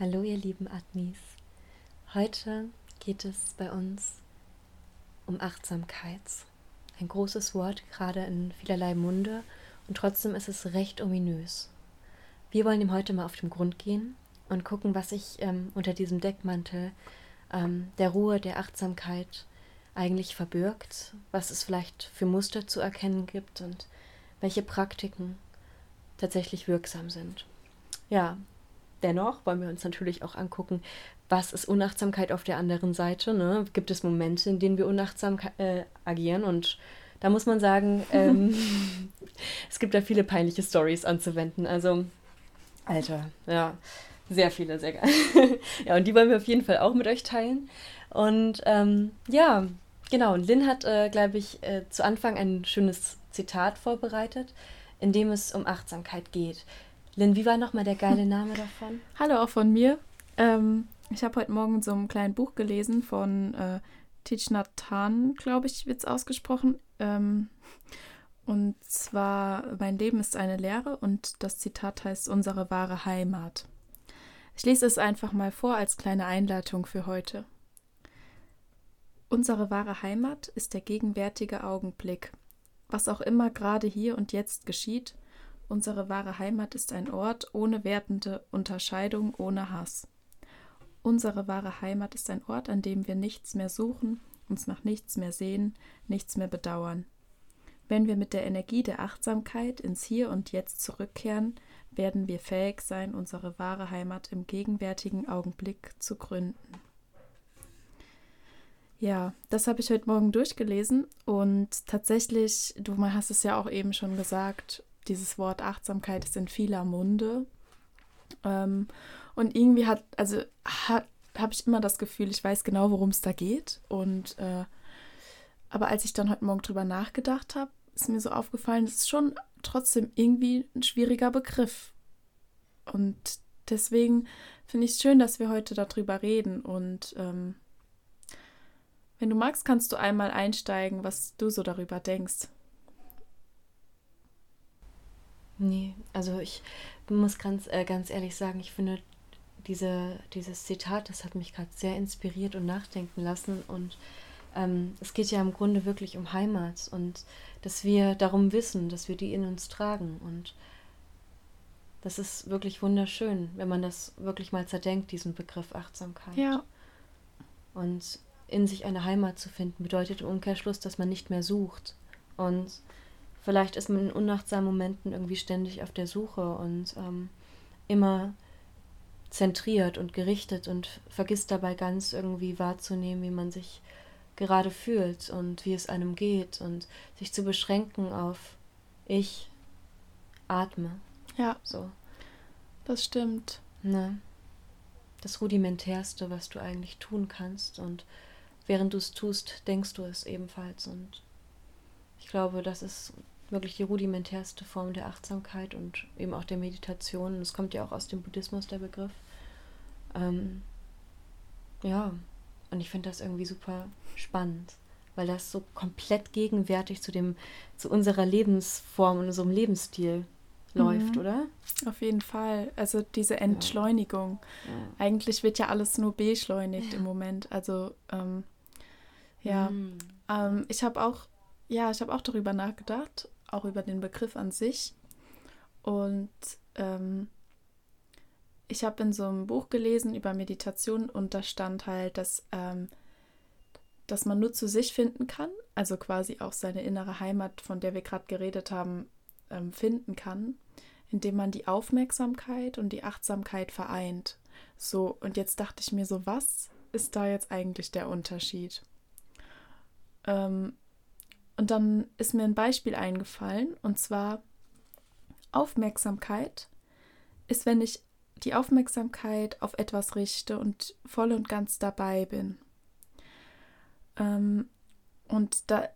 Hallo ihr lieben Admis. Heute geht es bei uns um Achtsamkeit. Ein großes Wort, gerade in vielerlei Munde, und trotzdem ist es recht ominös. Wir wollen ihm heute mal auf den Grund gehen und gucken, was sich ähm, unter diesem Deckmantel ähm, der Ruhe, der Achtsamkeit eigentlich verbirgt, was es vielleicht für Muster zu erkennen gibt und welche Praktiken tatsächlich wirksam sind. Ja, dennoch wollen wir uns natürlich auch angucken, was ist Unachtsamkeit auf der anderen Seite. Ne? Gibt es Momente, in denen wir unachtsam äh, agieren? Und da muss man sagen, ähm, es gibt da viele peinliche Stories anzuwenden. Also, Alter, ja, sehr viele, sehr geil. ja, und die wollen wir auf jeden Fall auch mit euch teilen. Und ähm, ja, genau, und Lynn hat, äh, glaube ich, äh, zu Anfang ein schönes Zitat vorbereitet, in dem es um Achtsamkeit geht. Lynn, wie war nochmal der geile Name davon? Hallo auch von mir. Ähm, ich habe heute Morgen so ein kleines Buch gelesen von äh, Hanh, glaube ich, wird es ausgesprochen. Ähm, und zwar, mein Leben ist eine Lehre und das Zitat heißt unsere wahre Heimat. Ich lese es einfach mal vor als kleine Einleitung für heute. Unsere wahre Heimat ist der gegenwärtige Augenblick. Was auch immer gerade hier und jetzt geschieht, Unsere wahre Heimat ist ein Ort ohne wertende Unterscheidung, ohne Hass. Unsere wahre Heimat ist ein Ort, an dem wir nichts mehr suchen, uns nach nichts mehr sehen, nichts mehr bedauern. Wenn wir mit der Energie der Achtsamkeit ins Hier und Jetzt zurückkehren, werden wir fähig sein, unsere wahre Heimat im gegenwärtigen Augenblick zu gründen. Ja, das habe ich heute Morgen durchgelesen und tatsächlich, du hast es ja auch eben schon gesagt, dieses Wort Achtsamkeit ist in vieler Munde. Ähm, und irgendwie hat, also hat, habe ich immer das Gefühl, ich weiß genau, worum es da geht. Und äh, aber als ich dann heute Morgen drüber nachgedacht habe, ist mir so aufgefallen, es ist schon trotzdem irgendwie ein schwieriger Begriff. Und deswegen finde ich es schön, dass wir heute darüber reden. Und ähm, wenn du magst, kannst du einmal einsteigen, was du so darüber denkst. Nee, also ich muss ganz, äh, ganz ehrlich sagen, ich finde diese, dieses Zitat, das hat mich gerade sehr inspiriert und nachdenken lassen. Und ähm, es geht ja im Grunde wirklich um Heimat und dass wir darum wissen, dass wir die in uns tragen. Und das ist wirklich wunderschön, wenn man das wirklich mal zerdenkt, diesen Begriff Achtsamkeit. Ja. Und in sich eine Heimat zu finden, bedeutet im Umkehrschluss, dass man nicht mehr sucht. Und Vielleicht ist man in unachtsamen Momenten irgendwie ständig auf der Suche und ähm, immer zentriert und gerichtet und vergisst dabei ganz irgendwie wahrzunehmen, wie man sich gerade fühlt und wie es einem geht und sich zu beschränken auf ich atme. Ja. So. Das stimmt. Ne? Das rudimentärste, was du eigentlich tun kannst und während du es tust, denkst du es ebenfalls und glaube, das ist wirklich die rudimentärste Form der Achtsamkeit und eben auch der Meditation. Das kommt ja auch aus dem Buddhismus, der Begriff. Ähm, ja, und ich finde das irgendwie super spannend, weil das so komplett gegenwärtig zu dem, zu unserer Lebensform und unserem Lebensstil läuft, mhm. oder? Auf jeden Fall. Also diese Entschleunigung. Ja. Ja. Eigentlich wird ja alles nur beschleunigt ja. im Moment. Also ähm, ja, mhm. ähm, ich habe auch, ja, ich habe auch darüber nachgedacht auch über den Begriff an sich. Und ähm, ich habe in so einem Buch gelesen über Meditation und da stand halt, dass, ähm, dass man nur zu sich finden kann, also quasi auch seine innere Heimat, von der wir gerade geredet haben, ähm, finden kann, indem man die Aufmerksamkeit und die Achtsamkeit vereint. So, und jetzt dachte ich mir so, was ist da jetzt eigentlich der Unterschied? Ähm, und dann ist mir ein Beispiel eingefallen, und zwar Aufmerksamkeit ist, wenn ich die Aufmerksamkeit auf etwas richte und voll und ganz dabei bin. Ähm, und da,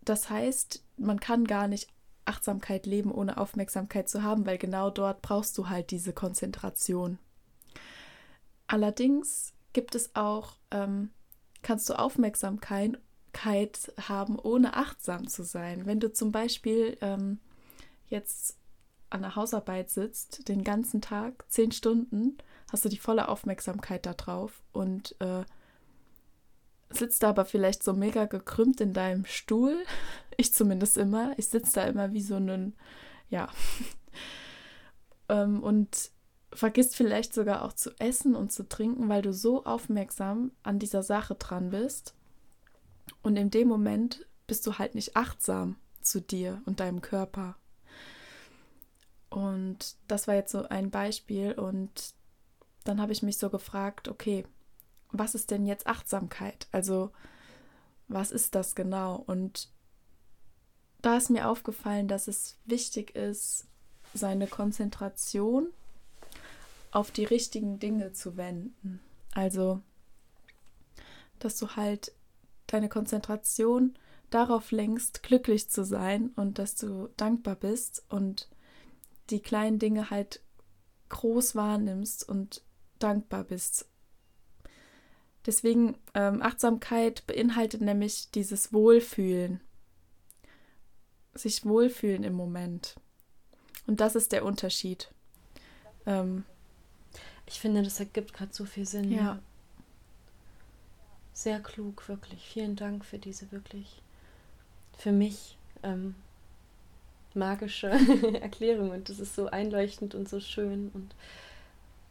das heißt, man kann gar nicht Achtsamkeit leben, ohne Aufmerksamkeit zu haben, weil genau dort brauchst du halt diese Konzentration. Allerdings gibt es auch, ähm, kannst du Aufmerksamkeit haben, ohne achtsam zu sein. Wenn du zum Beispiel ähm, jetzt an der Hausarbeit sitzt, den ganzen Tag, zehn Stunden, hast du die volle Aufmerksamkeit da drauf und äh, sitzt da aber vielleicht so mega gekrümmt in deinem Stuhl. Ich zumindest immer. Ich sitze da immer wie so ein, ja. ähm, und vergisst vielleicht sogar auch zu essen und zu trinken, weil du so aufmerksam an dieser Sache dran bist. Und in dem Moment bist du halt nicht achtsam zu dir und deinem Körper. Und das war jetzt so ein Beispiel. Und dann habe ich mich so gefragt, okay, was ist denn jetzt Achtsamkeit? Also, was ist das genau? Und da ist mir aufgefallen, dass es wichtig ist, seine Konzentration auf die richtigen Dinge zu wenden. Also, dass du halt deine Konzentration darauf lenkst, glücklich zu sein und dass du dankbar bist und die kleinen Dinge halt groß wahrnimmst und dankbar bist Deswegen ähm, Achtsamkeit beinhaltet nämlich dieses Wohlfühlen, sich wohlfühlen im Moment. Und das ist der Unterschied. Ähm, ich finde, das ergibt gerade so viel Sinn. Ja. Sehr klug, wirklich. Vielen Dank für diese wirklich, für mich ähm, magische Erklärung. Und das ist so einleuchtend und so schön. Und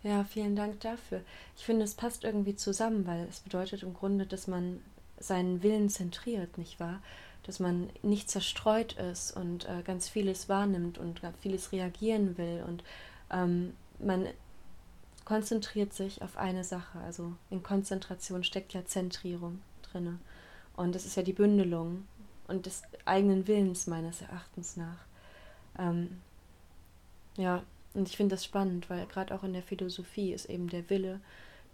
ja, vielen Dank dafür. Ich finde, es passt irgendwie zusammen, weil es bedeutet im Grunde, dass man seinen Willen zentriert, nicht wahr? Dass man nicht zerstreut ist und äh, ganz vieles wahrnimmt und vieles reagieren will und ähm, man konzentriert sich auf eine Sache. Also in Konzentration steckt ja Zentrierung drin. Und das ist ja die Bündelung und des eigenen Willens meines Erachtens nach. Ähm, ja, und ich finde das spannend, weil gerade auch in der Philosophie ist eben der Wille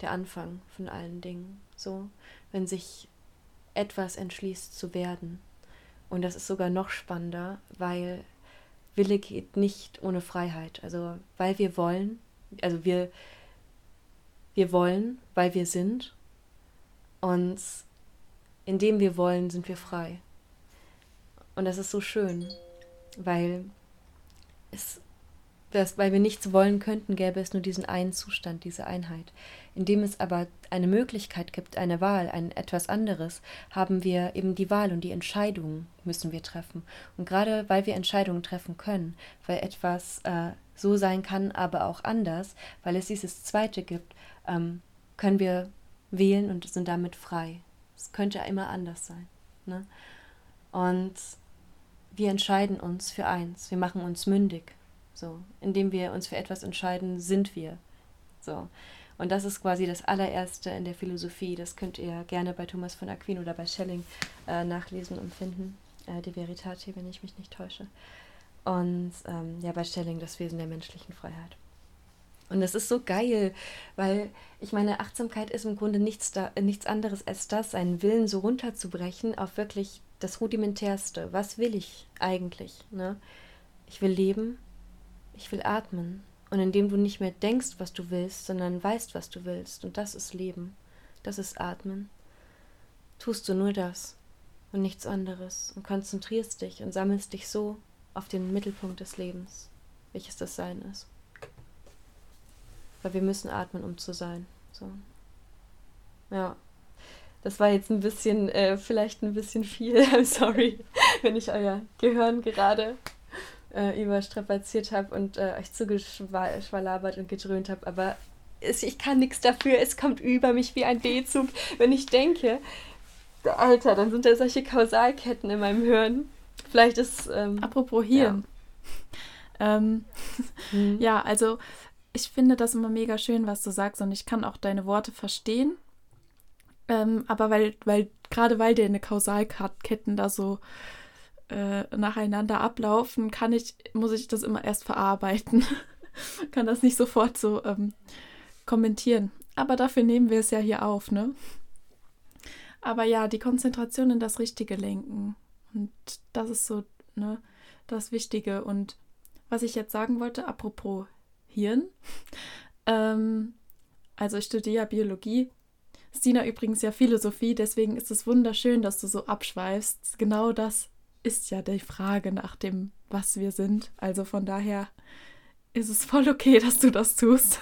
der Anfang von allen Dingen. So, wenn sich etwas entschließt zu werden. Und das ist sogar noch spannender, weil Wille geht nicht ohne Freiheit. Also, weil wir wollen, also wir, wir wollen, weil wir sind. Und indem wir wollen, sind wir frei. Und das ist so schön, weil es dass, weil wir nichts wollen könnten, gäbe es nur diesen einen Zustand, diese Einheit. Indem es aber eine Möglichkeit gibt, eine Wahl, ein etwas anderes, haben wir eben die Wahl und die Entscheidungen müssen wir treffen. Und gerade weil wir Entscheidungen treffen können, weil etwas äh, so sein kann, aber auch anders, weil es dieses Zweite gibt, ähm, können wir wählen und sind damit frei. Es könnte immer anders sein. Ne? Und wir entscheiden uns für eins. Wir machen uns mündig. So, indem wir uns für etwas entscheiden, sind wir. So. Und das ist quasi das allererste in der Philosophie. Das könnt ihr gerne bei Thomas von Aquin oder bei Schelling äh, nachlesen und finden. Äh, die Veritate, wenn ich mich nicht täusche. Und ähm, ja, bei Schelling das Wesen der menschlichen Freiheit. Und das ist so geil, weil ich meine, Achtsamkeit ist im Grunde nichts, da, nichts anderes als das, einen Willen so runterzubrechen auf wirklich das Rudimentärste. Was will ich eigentlich? Ne? Ich will leben, ich will atmen. Und indem du nicht mehr denkst, was du willst, sondern weißt, was du willst, und das ist Leben, das ist Atmen, tust du nur das und nichts anderes und konzentrierst dich und sammelst dich so auf den Mittelpunkt des Lebens, welches das Sein ist. Weil wir müssen atmen, um zu sein. So. Ja. Das war jetzt ein bisschen, äh, vielleicht ein bisschen viel. I'm sorry, wenn ich euer Gehirn gerade äh, überstrapaziert habe und äh, euch zugeschwalabert und gedröhnt habe. Aber es, ich kann nichts dafür. Es kommt über mich wie ein D-Zug, wenn ich denke. Alter, dann sind da solche Kausalketten in meinem Hirn. Vielleicht ist. Ähm, Apropos Hirn. Ja. ähm, hm. ja, also ich finde das immer mega schön, was du sagst und ich kann auch deine Worte verstehen. Ähm, aber weil, weil, gerade weil deine Kausalketten da so äh, nacheinander ablaufen, kann ich, muss ich das immer erst verarbeiten. kann das nicht sofort so ähm, kommentieren. Aber dafür nehmen wir es ja hier auf, ne? Aber ja, die Konzentration in das Richtige lenken. Und das ist so, ne, das Wichtige. Und was ich jetzt sagen wollte, apropos Hirn. Ähm, also ich studiere ja Biologie. Stina übrigens ja Philosophie, deswegen ist es wunderschön, dass du so abschweifst. Genau das ist ja die Frage nach dem, was wir sind. Also von daher ist es voll okay, dass du das tust.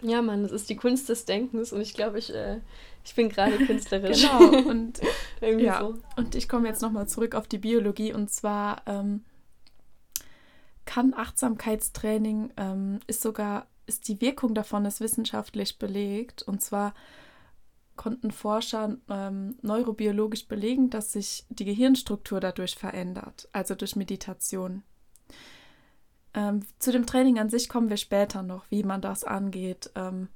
Ja, Mann, das ist die Kunst des Denkens und ich glaube, ich, äh, ich bin gerade künstlerisch. genau, und, ja. So. und ich komme jetzt nochmal zurück auf die Biologie und zwar ähm, kann Achtsamkeitstraining, ähm, ist sogar, ist die Wirkung davon ist wissenschaftlich belegt und zwar konnten Forscher ähm, neurobiologisch belegen, dass sich die Gehirnstruktur dadurch verändert, also durch Meditation. Ähm, zu dem Training an sich kommen wir später noch, wie man das angeht. Ähm,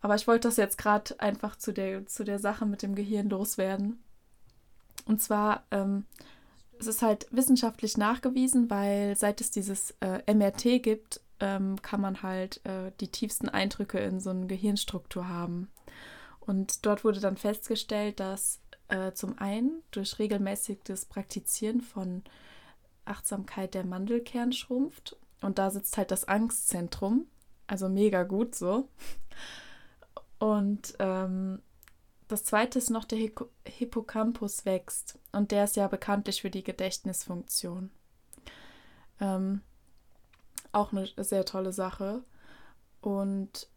aber ich wollte das jetzt gerade einfach zu der, zu der Sache mit dem Gehirn loswerden. Und zwar, ähm, es ist halt wissenschaftlich nachgewiesen, weil seit es dieses äh, MRT gibt, ähm, kann man halt äh, die tiefsten Eindrücke in so eine Gehirnstruktur haben. Und dort wurde dann festgestellt, dass äh, zum einen durch regelmäßiges Praktizieren von Achtsamkeit der Mandelkern schrumpft. Und da sitzt halt das Angstzentrum. Also mega gut so. Und ähm, das zweite ist noch der Hipp Hippocampus wächst. Und der ist ja bekanntlich für die Gedächtnisfunktion. Ähm, auch eine sehr tolle Sache. Und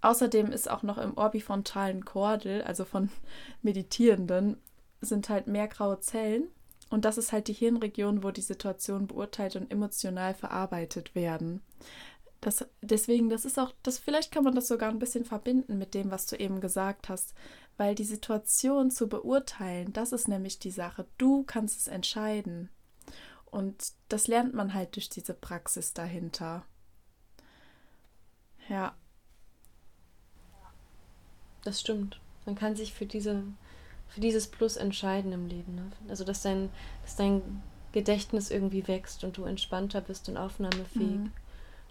außerdem ist auch noch im orbifrontalen Kordel, also von Meditierenden, sind halt mehr graue Zellen. Und das ist halt die Hirnregion, wo die Situation beurteilt und emotional verarbeitet werden. Das, deswegen, das ist auch, das, vielleicht kann man das sogar ein bisschen verbinden mit dem, was du eben gesagt hast, weil die Situation zu beurteilen, das ist nämlich die Sache. Du kannst es entscheiden. Und das lernt man halt durch diese Praxis dahinter. Ja. Das stimmt. Man kann sich für diese für dieses Plus entscheiden im Leben. Ne? Also, dass dein, dass dein Gedächtnis irgendwie wächst und du entspannter bist und aufnahmefähig. Mhm.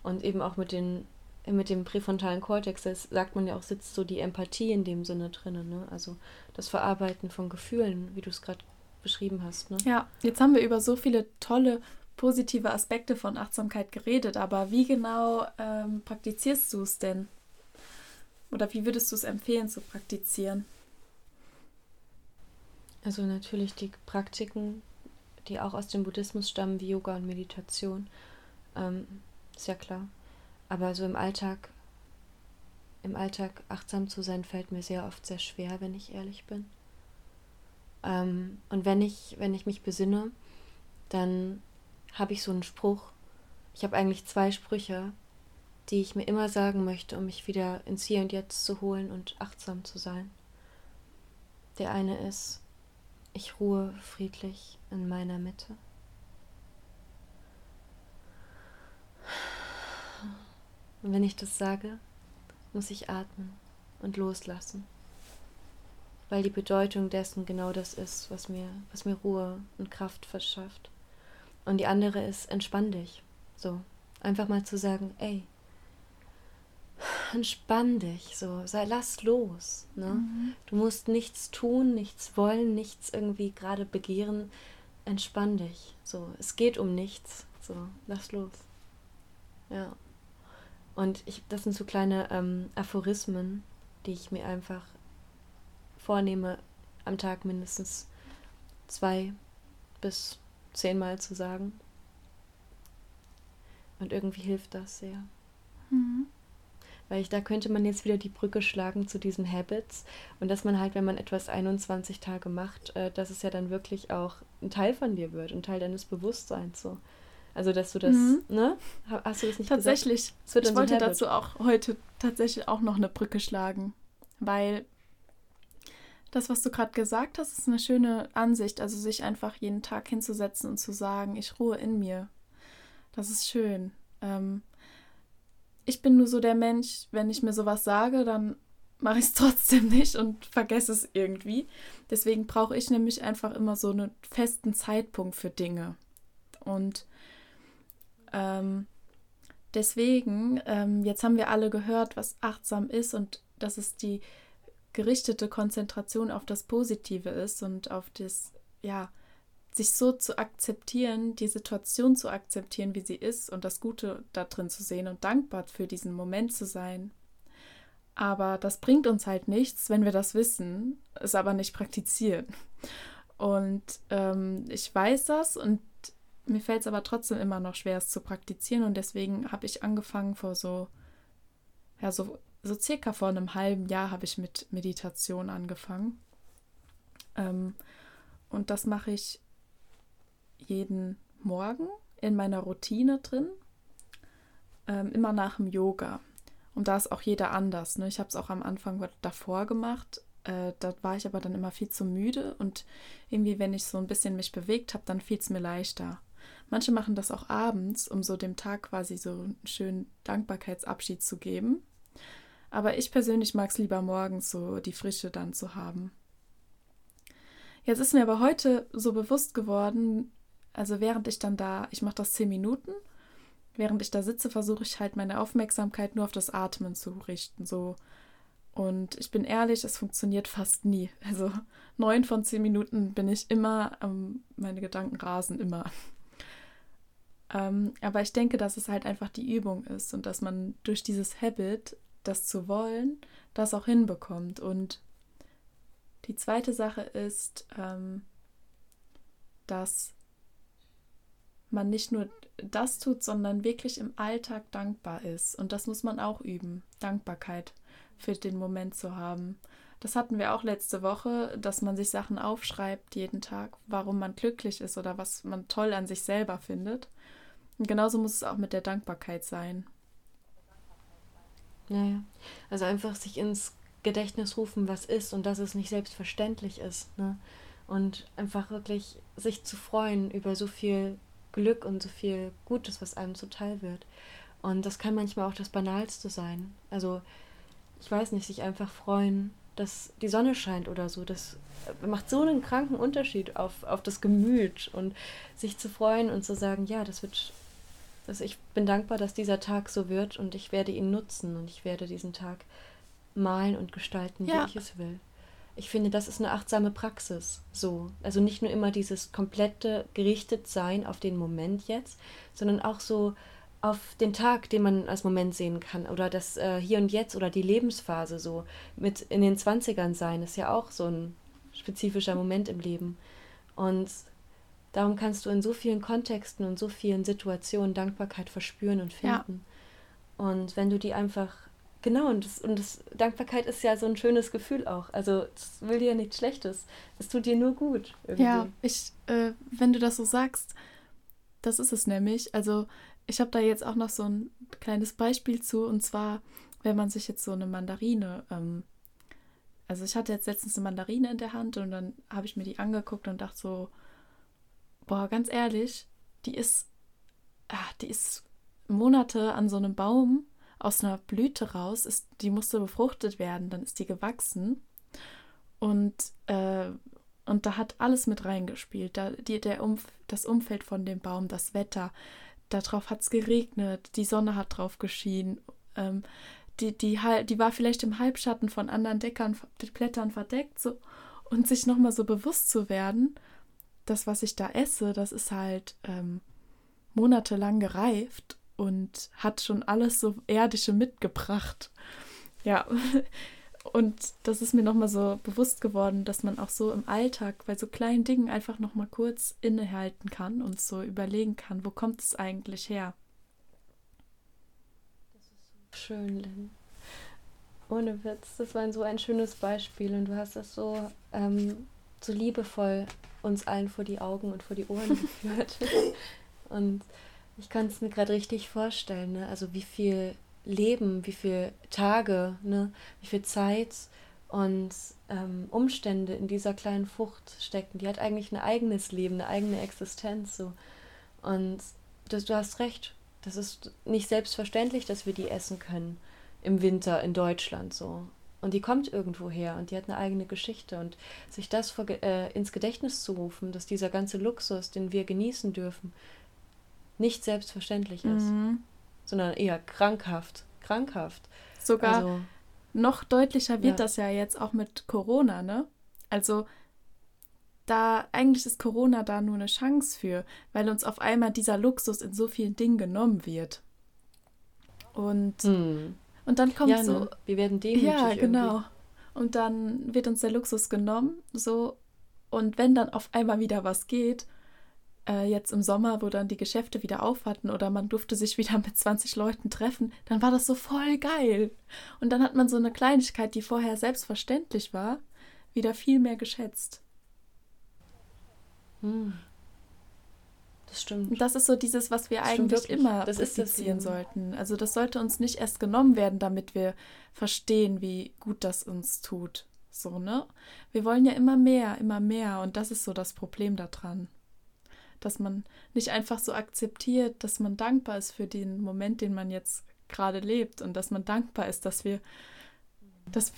Und eben auch mit, den, mit dem präfrontalen Kortex, das sagt man ja auch, sitzt so die Empathie in dem Sinne drin. Ne? Also das Verarbeiten von Gefühlen, wie du es gerade beschrieben hast. Ne? Ja, jetzt haben wir über so viele tolle positive Aspekte von Achtsamkeit geredet, aber wie genau ähm, praktizierst du es denn? Oder wie würdest du es empfehlen zu praktizieren? Also natürlich die Praktiken, die auch aus dem Buddhismus stammen, wie Yoga und Meditation. Ähm, ist ja klar. Aber so im Alltag, im Alltag achtsam zu sein, fällt mir sehr oft sehr schwer, wenn ich ehrlich bin. Ähm, und wenn ich, wenn ich mich besinne, dann habe ich so einen Spruch. Ich habe eigentlich zwei Sprüche, die ich mir immer sagen möchte, um mich wieder ins Hier und Jetzt zu holen und achtsam zu sein. Der eine ist, ich ruhe friedlich in meiner Mitte. Und wenn ich das sage, muss ich atmen und loslassen. Weil die Bedeutung dessen genau das ist, was mir, was mir Ruhe und Kraft verschafft. Und die andere ist, entspann dich. So, einfach mal zu sagen, ey, entspann dich, so, sei, lass los. Ne? Mhm. Du musst nichts tun, nichts wollen, nichts irgendwie gerade begehren. Entspann dich. So, es geht um nichts. So, lass los. Ja. Und ich, das sind so kleine ähm, Aphorismen, die ich mir einfach vornehme, am Tag mindestens zwei bis zehnmal zu sagen. Und irgendwie hilft das sehr. Mhm. Weil ich, da könnte man jetzt wieder die Brücke schlagen zu diesen Habits und dass man halt, wenn man etwas 21 Tage macht, äh, dass es ja dann wirklich auch ein Teil von dir wird, ein Teil deines Bewusstseins so. Also, dass du das, mhm. ne? Hast du das nicht Tatsächlich. Gesagt? Ich wollte so dazu auch heute tatsächlich auch noch eine Brücke schlagen, weil das, was du gerade gesagt hast, ist eine schöne Ansicht. Also, sich einfach jeden Tag hinzusetzen und zu sagen, ich ruhe in mir. Das ist schön. Ähm, ich bin nur so der Mensch, wenn ich mir sowas sage, dann mache ich es trotzdem nicht und vergesse es irgendwie. Deswegen brauche ich nämlich einfach immer so einen festen Zeitpunkt für Dinge. Und ähm, deswegen, ähm, jetzt haben wir alle gehört, was achtsam ist und dass es die gerichtete Konzentration auf das Positive ist und auf das, ja, sich so zu akzeptieren, die Situation zu akzeptieren, wie sie ist und das Gute da drin zu sehen und dankbar für diesen Moment zu sein. Aber das bringt uns halt nichts, wenn wir das wissen, es aber nicht praktizieren. Und ähm, ich weiß das und mir fällt es aber trotzdem immer noch schwer, es zu praktizieren. Und deswegen habe ich angefangen vor so, ja, so so circa vor einem halben Jahr habe ich mit Meditation angefangen. Ähm, und das mache ich jeden Morgen in meiner Routine drin, ähm, immer nach dem Yoga. Und da ist auch jeder anders. Ne? Ich habe es auch am Anfang davor gemacht. Äh, da war ich aber dann immer viel zu müde und irgendwie, wenn ich so ein bisschen mich bewegt habe, dann fiel es mir leichter. Manche machen das auch abends, um so dem Tag quasi so einen schönen Dankbarkeitsabschied zu geben. Aber ich persönlich mag es lieber morgens so die Frische dann zu haben. Jetzt ist mir aber heute so bewusst geworden, also während ich dann da, ich mache das zehn Minuten, während ich da sitze, versuche ich halt meine Aufmerksamkeit nur auf das Atmen zu richten. So. Und ich bin ehrlich, es funktioniert fast nie. Also neun von zehn Minuten bin ich immer, ähm, meine Gedanken rasen immer. Ähm, aber ich denke, dass es halt einfach die Übung ist und dass man durch dieses Habit, das zu wollen, das auch hinbekommt. Und die zweite Sache ist, ähm, dass man nicht nur das tut, sondern wirklich im Alltag dankbar ist. Und das muss man auch üben, Dankbarkeit für den Moment zu haben. Das hatten wir auch letzte Woche, dass man sich Sachen aufschreibt jeden Tag, warum man glücklich ist oder was man toll an sich selber findet. Und genauso muss es auch mit der Dankbarkeit sein. Naja, also einfach sich ins Gedächtnis rufen, was ist und dass es nicht selbstverständlich ist. Ne? Und einfach wirklich sich zu freuen über so viel Glück und so viel Gutes, was einem zuteil wird. Und das kann manchmal auch das Banalste sein. Also, ich weiß nicht, sich einfach freuen, dass die Sonne scheint oder so. Das macht so einen kranken Unterschied auf, auf das Gemüt und sich zu freuen und zu sagen, ja, das wird also ich bin dankbar, dass dieser Tag so wird und ich werde ihn nutzen und ich werde diesen Tag malen und gestalten, ja. wie ich es will. Ich finde, das ist eine achtsame Praxis. So. Also nicht nur immer dieses komplette gerichtet sein auf den Moment jetzt, sondern auch so auf den Tag, den man als Moment sehen kann. Oder das äh, Hier und Jetzt oder die Lebensphase so. Mit in den 20ern sein ist ja auch so ein spezifischer Moment im Leben. Und Darum kannst du in so vielen Kontexten und so vielen Situationen Dankbarkeit verspüren und finden. Ja. Und wenn du die einfach, genau, und, das, und das, Dankbarkeit ist ja so ein schönes Gefühl auch. Also es will dir nichts Schlechtes. Es tut dir nur gut. Irgendwie. Ja, ich, äh, wenn du das so sagst, das ist es nämlich. Also ich habe da jetzt auch noch so ein kleines Beispiel zu. Und zwar, wenn man sich jetzt so eine Mandarine ähm, also ich hatte jetzt letztens eine Mandarine in der Hand und dann habe ich mir die angeguckt und dachte so, boah, ganz ehrlich, die ist, ach, die ist Monate an so einem Baum aus einer Blüte raus, ist, die musste befruchtet werden, dann ist die gewachsen. Und, äh, und da hat alles mit reingespielt. Da, die, der Umf das Umfeld von dem Baum, das Wetter, darauf hat es geregnet, die Sonne hat drauf geschienen. Ähm, die, die, die war vielleicht im Halbschatten von anderen Deckern, Blättern verdeckt. So, und sich nochmal so bewusst zu werden, das, was ich da esse, das ist halt ähm, monatelang gereift und hat schon alles so erdische mitgebracht. Ja, und das ist mir nochmal so bewusst geworden, dass man auch so im Alltag bei so kleinen Dingen einfach nochmal kurz innehalten kann und so überlegen kann, wo kommt es eigentlich her. Das ist so schön, Lynn. Ohne Witz, das war so ein schönes Beispiel und du hast das so, ähm, so liebevoll uns allen vor die Augen und vor die Ohren geführt. und ich kann es mir gerade richtig vorstellen, ne? also wie viel Leben, wie viele Tage, ne? wie viel Zeit und ähm, Umstände in dieser kleinen Frucht stecken. Die hat eigentlich ein eigenes Leben, eine eigene Existenz. So. Und das, du hast recht, das ist nicht selbstverständlich, dass wir die essen können im Winter in Deutschland so. Und die kommt irgendwo her und die hat eine eigene Geschichte. Und sich das vor, äh, ins Gedächtnis zu rufen, dass dieser ganze Luxus, den wir genießen dürfen, nicht selbstverständlich ist, mhm. sondern eher krankhaft. Krankhaft. Sogar also, noch deutlicher wird ja. das ja jetzt auch mit Corona, ne? Also da eigentlich ist Corona da nur eine Chance für, weil uns auf einmal dieser Luxus in so vielen Dingen genommen wird. Und mhm. Und dann kommt ja, so. Ne? Wir werden demütig. Ja, genau. Irgendwie. Und dann wird uns der Luxus genommen, so. Und wenn dann auf einmal wieder was geht, äh, jetzt im Sommer, wo dann die Geschäfte wieder auf hatten oder man durfte sich wieder mit 20 Leuten treffen, dann war das so voll geil. Und dann hat man so eine Kleinigkeit, die vorher selbstverständlich war, wieder viel mehr geschätzt. Hm. Das stimmt. Und das ist so dieses, was wir das eigentlich immer das praktizieren sollten. Also das sollte uns nicht erst genommen werden, damit wir verstehen, wie gut das uns tut. So, ne? Wir wollen ja immer mehr, immer mehr. Und das ist so das Problem daran dass man nicht einfach so akzeptiert, dass man dankbar ist für den Moment, den man jetzt gerade lebt und dass man dankbar ist, dass wir dass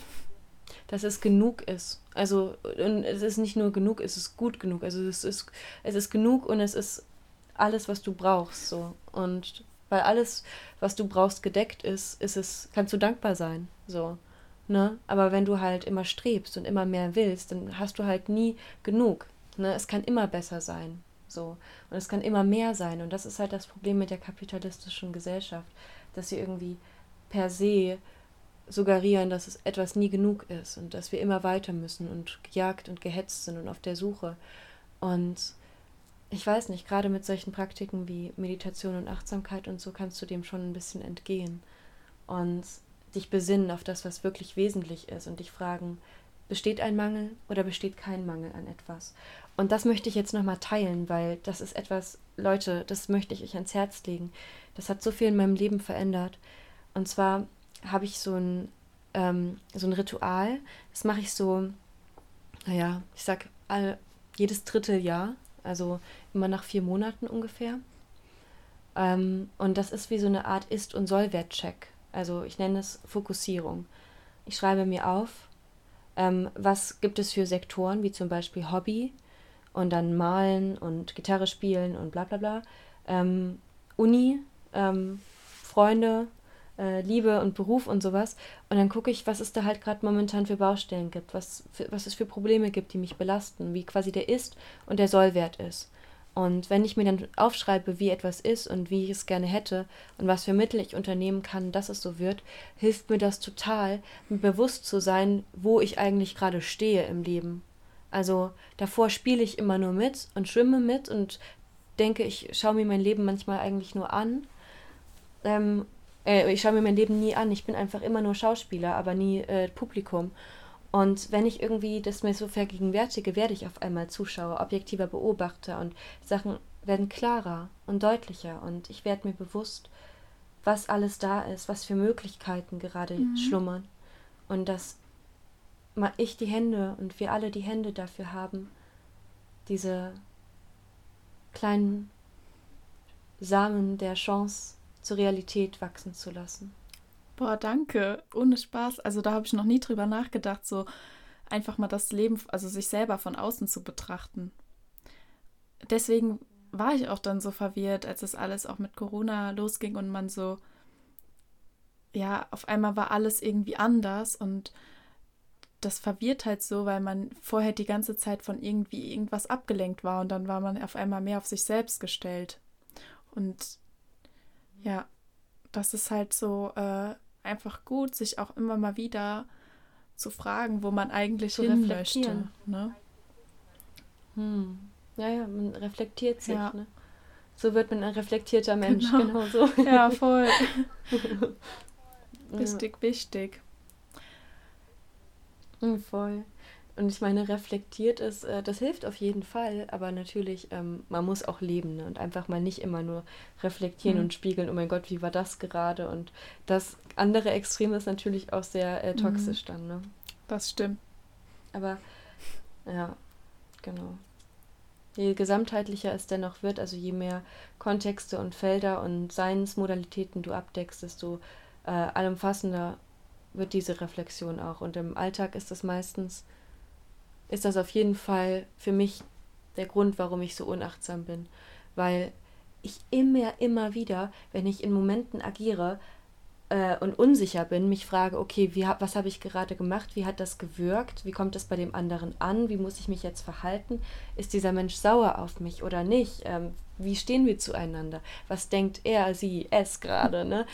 dass es genug ist. Also und es ist nicht nur genug, es ist gut genug. Also es ist es ist genug und es ist alles, was du brauchst so und weil alles, was du brauchst, gedeckt ist, ist es kannst du dankbar sein, so. Ne? Aber wenn du halt immer strebst und immer mehr willst, dann hast du halt nie genug. Ne? Es kann immer besser sein. So. Und es kann immer mehr sein. Und das ist halt das Problem mit der kapitalistischen Gesellschaft, dass sie irgendwie per se suggerieren, dass es etwas nie genug ist und dass wir immer weiter müssen und gejagt und gehetzt sind und auf der Suche. Und ich weiß nicht, gerade mit solchen Praktiken wie Meditation und Achtsamkeit und so kannst du dem schon ein bisschen entgehen und dich besinnen auf das, was wirklich wesentlich ist und dich fragen, besteht ein Mangel oder besteht kein Mangel an etwas? Und das möchte ich jetzt nochmal teilen, weil das ist etwas, Leute, das möchte ich euch ans Herz legen. Das hat so viel in meinem Leben verändert. Und zwar habe ich so ein, ähm, so ein Ritual. Das mache ich so, naja, ich sag all, jedes Dritteljahr, also immer nach vier Monaten ungefähr. Ähm, und das ist wie so eine Art Ist- und Sollwert-Check. Also ich nenne es Fokussierung. Ich schreibe mir auf, ähm, was gibt es für Sektoren, wie zum Beispiel Hobby, und dann malen und Gitarre spielen und bla bla bla. Ähm, Uni, ähm, Freunde, äh, Liebe und Beruf und sowas. Und dann gucke ich, was es da halt gerade momentan für Baustellen gibt, was, für, was es für Probleme gibt, die mich belasten, wie quasi der Ist- und der Sollwert ist. Und wenn ich mir dann aufschreibe, wie etwas ist und wie ich es gerne hätte und was für Mittel ich unternehmen kann, dass es so wird, hilft mir das total, mir bewusst zu sein, wo ich eigentlich gerade stehe im Leben also davor spiele ich immer nur mit und schwimme mit und denke, ich schaue mir mein Leben manchmal eigentlich nur an. Ähm, äh, ich schaue mir mein Leben nie an. Ich bin einfach immer nur Schauspieler, aber nie äh, Publikum. Und wenn ich irgendwie das mir so vergegenwärtige, werde ich auf einmal Zuschauer, objektiver Beobachter und Sachen werden klarer und deutlicher und ich werde mir bewusst, was alles da ist, was für Möglichkeiten gerade mhm. schlummern und dass ich die Hände und wir alle die Hände dafür haben, diese kleinen Samen der Chance zur Realität wachsen zu lassen. Boah, danke. Ohne Spaß. Also da habe ich noch nie drüber nachgedacht, so einfach mal das Leben, also sich selber von außen zu betrachten. Deswegen war ich auch dann so verwirrt, als es alles auch mit Corona losging und man so, ja, auf einmal war alles irgendwie anders und das verwirrt halt so, weil man vorher die ganze Zeit von irgendwie irgendwas abgelenkt war und dann war man auf einmal mehr auf sich selbst gestellt. Und ja, das ist halt so äh, einfach gut, sich auch immer mal wieder zu fragen, wo man eigentlich zu hin möchte. Ne? Hm. Ja, ja, man reflektiert sich. Ja. Ne? So wird man ein reflektierter Mensch, genau, genau so. Ja, voll. wichtig, ja. wichtig. Mhm, voll. Und ich meine, reflektiert ist, äh, das hilft auf jeden Fall, aber natürlich, ähm, man muss auch leben ne? und einfach mal nicht immer nur reflektieren mhm. und spiegeln, oh mein Gott, wie war das gerade? Und das andere Extrem ist natürlich auch sehr äh, toxisch mhm. dann, ne? Das stimmt. Aber ja, genau. Je gesamtheitlicher es dennoch wird, also je mehr Kontexte und Felder und Seinsmodalitäten du abdeckst, desto äh, allumfassender wird diese Reflexion auch. Und im Alltag ist das meistens, ist das auf jeden Fall für mich der Grund, warum ich so unachtsam bin. Weil ich immer, immer wieder, wenn ich in Momenten agiere äh, und unsicher bin, mich frage, okay, wie, was habe ich gerade gemacht? Wie hat das gewirkt? Wie kommt das bei dem anderen an? Wie muss ich mich jetzt verhalten? Ist dieser Mensch sauer auf mich oder nicht? Ähm, wie stehen wir zueinander? Was denkt er, sie, es gerade? Ne?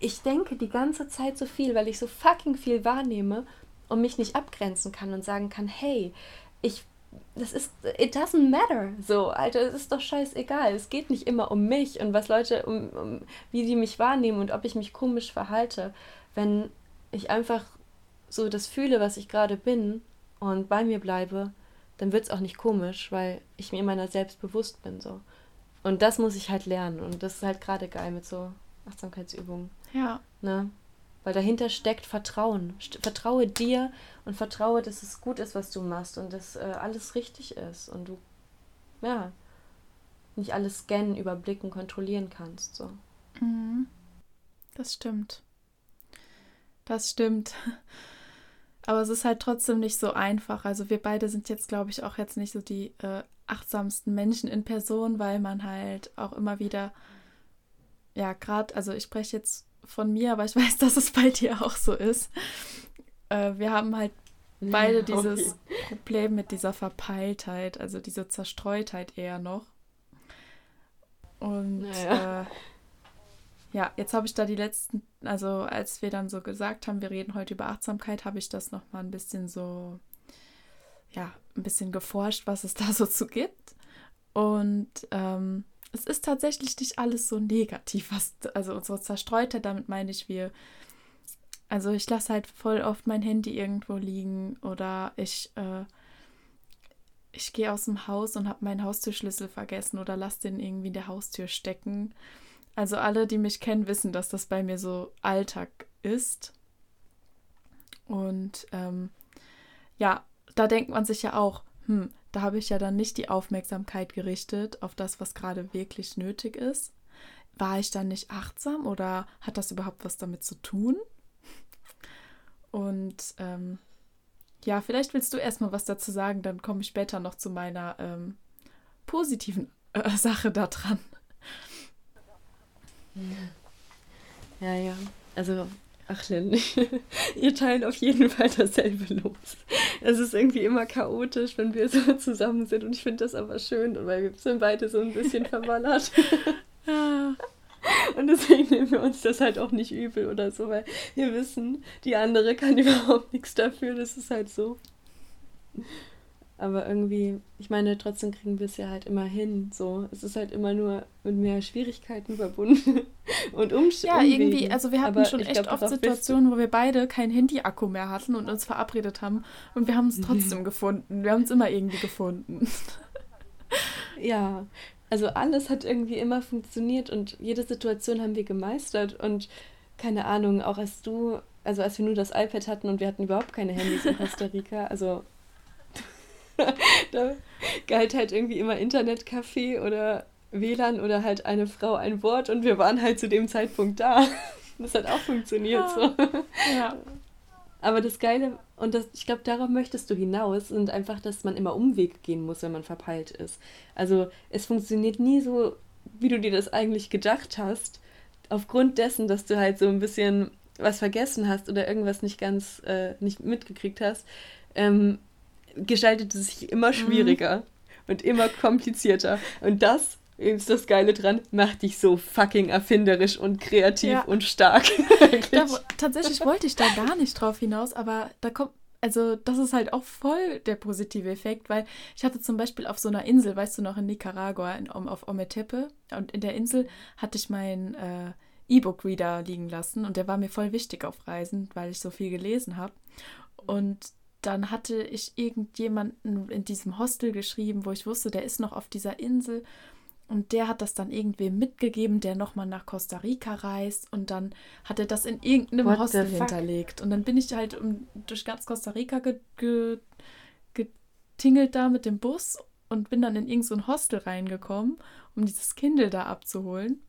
Ich denke die ganze Zeit so viel, weil ich so fucking viel wahrnehme und mich nicht abgrenzen kann und sagen kann, hey, ich das ist, it doesn't matter. So, Alter, es ist doch scheißegal. Es geht nicht immer um mich und was Leute, um, um wie die mich wahrnehmen und ob ich mich komisch verhalte. Wenn ich einfach so das fühle, was ich gerade bin und bei mir bleibe, dann wird es auch nicht komisch, weil ich mir meiner selbst bewusst bin. So. Und das muss ich halt lernen. Und das ist halt gerade geil mit so Achtsamkeitsübungen. Ja. Ne? Weil dahinter steckt Vertrauen. Vertraue dir und vertraue, dass es gut ist, was du machst und dass äh, alles richtig ist und du, ja, nicht alles scannen, überblicken, kontrollieren kannst. So. Mhm. Das stimmt. Das stimmt. Aber es ist halt trotzdem nicht so einfach. Also wir beide sind jetzt, glaube ich, auch jetzt nicht so die äh, achtsamsten Menschen in Person, weil man halt auch immer wieder, ja, gerade, also ich spreche jetzt von mir, aber ich weiß, dass es bei dir auch so ist. Äh, wir haben halt beide dieses okay. Problem mit dieser Verpeiltheit, also diese Zerstreutheit eher noch. Und naja. äh, ja, jetzt habe ich da die letzten, also als wir dann so gesagt haben, wir reden heute über Achtsamkeit, habe ich das nochmal ein bisschen so, ja, ein bisschen geforscht, was es da so zu gibt. Und ähm, es ist tatsächlich nicht alles so negativ, was, also unsere Zerstreutheit, damit meine ich, wir, also ich lasse halt voll oft mein Handy irgendwo liegen oder ich, äh, ich gehe aus dem Haus und habe meinen Haustürschlüssel vergessen oder lasse den irgendwie in der Haustür stecken. Also alle, die mich kennen, wissen, dass das bei mir so Alltag ist. Und ähm, ja, da denkt man sich ja auch, hm, da habe ich ja dann nicht die Aufmerksamkeit gerichtet auf das, was gerade wirklich nötig ist. War ich dann nicht achtsam oder hat das überhaupt was damit zu tun? Und ähm, ja, vielleicht willst du erstmal was dazu sagen, dann komme ich später noch zu meiner ähm, positiven äh, Sache da dran. Ja, ja. Also, ach Lynn, ihr teilt auf jeden Fall dasselbe los. Es ist irgendwie immer chaotisch, wenn wir so zusammen sind und ich finde das aber schön, weil wir sind beide so ein bisschen verwallert. Ja. Und deswegen nehmen wir uns das halt auch nicht übel oder so, weil wir wissen, die andere kann überhaupt nichts dafür. Das ist halt so. Aber irgendwie, ich meine, trotzdem kriegen wir es ja halt immer hin. So, es ist halt immer nur mit mehr Schwierigkeiten verbunden und Umständen. Ja, irgendwie, also wir hatten Aber schon echt glaub, oft Situationen, wo wir beide kein Handy-Akku mehr hatten und uns verabredet haben. Und wir haben es trotzdem gefunden. Wir haben es immer irgendwie gefunden. ja, also alles hat irgendwie immer funktioniert und jede Situation haben wir gemeistert. Und keine Ahnung, auch als du, also als wir nur das iPad hatten und wir hatten überhaupt keine Handys in Costa Rica, also da galt halt irgendwie immer Internetcafé oder WLAN oder halt eine Frau ein Wort und wir waren halt zu dem Zeitpunkt da. Das hat auch funktioniert so. Ja. Aber das Geile, und das, ich glaube, darauf möchtest du hinaus, sind einfach, dass man immer Umwege gehen muss, wenn man verpeilt ist. Also es funktioniert nie so, wie du dir das eigentlich gedacht hast, aufgrund dessen, dass du halt so ein bisschen was vergessen hast oder irgendwas nicht ganz äh, nicht mitgekriegt hast. Ähm, gestaltet es sich immer mhm. schwieriger mhm. und immer komplizierter. Und das ist das Geile dran, macht dich so fucking erfinderisch und kreativ ja. und stark. da, tatsächlich wollte ich da gar nicht drauf hinaus, aber da kommt, also das ist halt auch voll der positive Effekt, weil ich hatte zum Beispiel auf so einer Insel, weißt du noch, in Nicaragua, in, auf Ometepe, und in der Insel hatte ich meinen äh, E-Book-Reader liegen lassen und der war mir voll wichtig auf Reisen, weil ich so viel gelesen habe. Und dann hatte ich irgendjemanden in diesem Hostel geschrieben, wo ich wusste, der ist noch auf dieser Insel. Und der hat das dann irgendwem mitgegeben, der nochmal nach Costa Rica reist. Und dann hat er das in irgendeinem What Hostel hinterlegt. Und dann bin ich halt um, durch ganz Costa Rica ge, ge, getingelt da mit dem Bus und bin dann in irgendein so Hostel reingekommen, um dieses Kindle da abzuholen.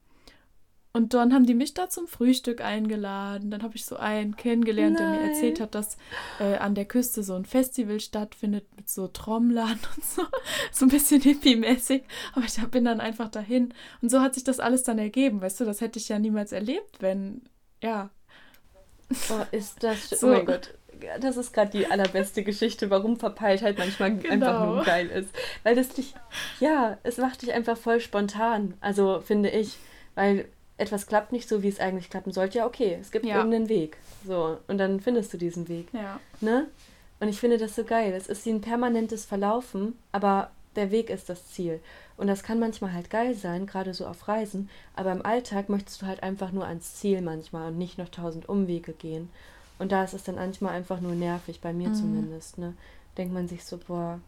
Und dann haben die mich da zum Frühstück eingeladen. Dann habe ich so einen kennengelernt, Nein. der mir erzählt hat, dass äh, an der Küste so ein Festival stattfindet mit so Trommlern und so. So ein bisschen hippie-mäßig. Aber ich bin dann einfach dahin. Und so hat sich das alles dann ergeben. Weißt du, das hätte ich ja niemals erlebt, wenn, ja. Oh, ist das. So. Oh mein Gott. Das ist gerade die allerbeste Geschichte, warum Verpeiltheit manchmal genau. einfach nur geil ist. Weil das dich, ja, es macht dich einfach voll spontan. Also finde ich. Weil etwas klappt nicht so, wie es eigentlich klappen sollte, ja, okay, es gibt ja. irgendeinen Weg. So, und dann findest du diesen Weg. Ja. Ne? Und ich finde das so geil. Es ist wie ein permanentes Verlaufen, aber der Weg ist das Ziel. Und das kann manchmal halt geil sein, gerade so auf Reisen. Aber im Alltag möchtest du halt einfach nur ans Ziel manchmal und nicht noch tausend Umwege gehen. Und da ist es dann manchmal einfach nur nervig, bei mir mhm. zumindest. Ne? Denkt man sich so, boah,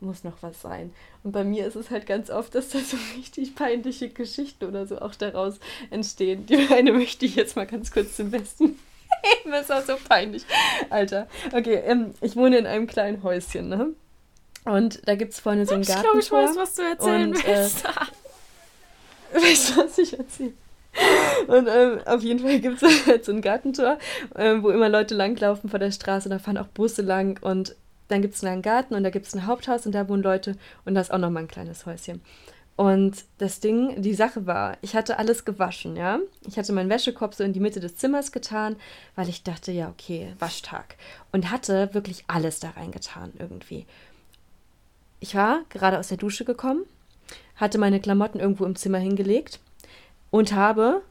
muss noch was sein. Und bei mir ist es halt ganz oft, dass da so richtig peinliche Geschichten oder so auch daraus entstehen. Die eine möchte ich jetzt mal ganz kurz zum Besten das war so peinlich. Alter. Okay, ähm, ich wohne in einem kleinen Häuschen, ne? Und da gibt es vorne so ein Gartentor. Ich glaube, ich weiß, was du erzählen und, willst. Äh, weißt du, was ich erzähle? Und ähm, auf jeden Fall gibt es halt so ein Gartentor, äh, wo immer Leute langlaufen vor der Straße. Da fahren auch Busse lang. Und dann gibt es einen Garten und da gibt es ein Haupthaus und da wohnen Leute. Und da ist auch nochmal ein kleines Häuschen. Und das Ding, die Sache war, ich hatte alles gewaschen, ja. Ich hatte meinen Wäschekorb so in die Mitte des Zimmers getan, weil ich dachte, ja, okay, Waschtag. Und hatte wirklich alles da reingetan irgendwie. Ich war gerade aus der Dusche gekommen, hatte meine Klamotten irgendwo im Zimmer hingelegt und habe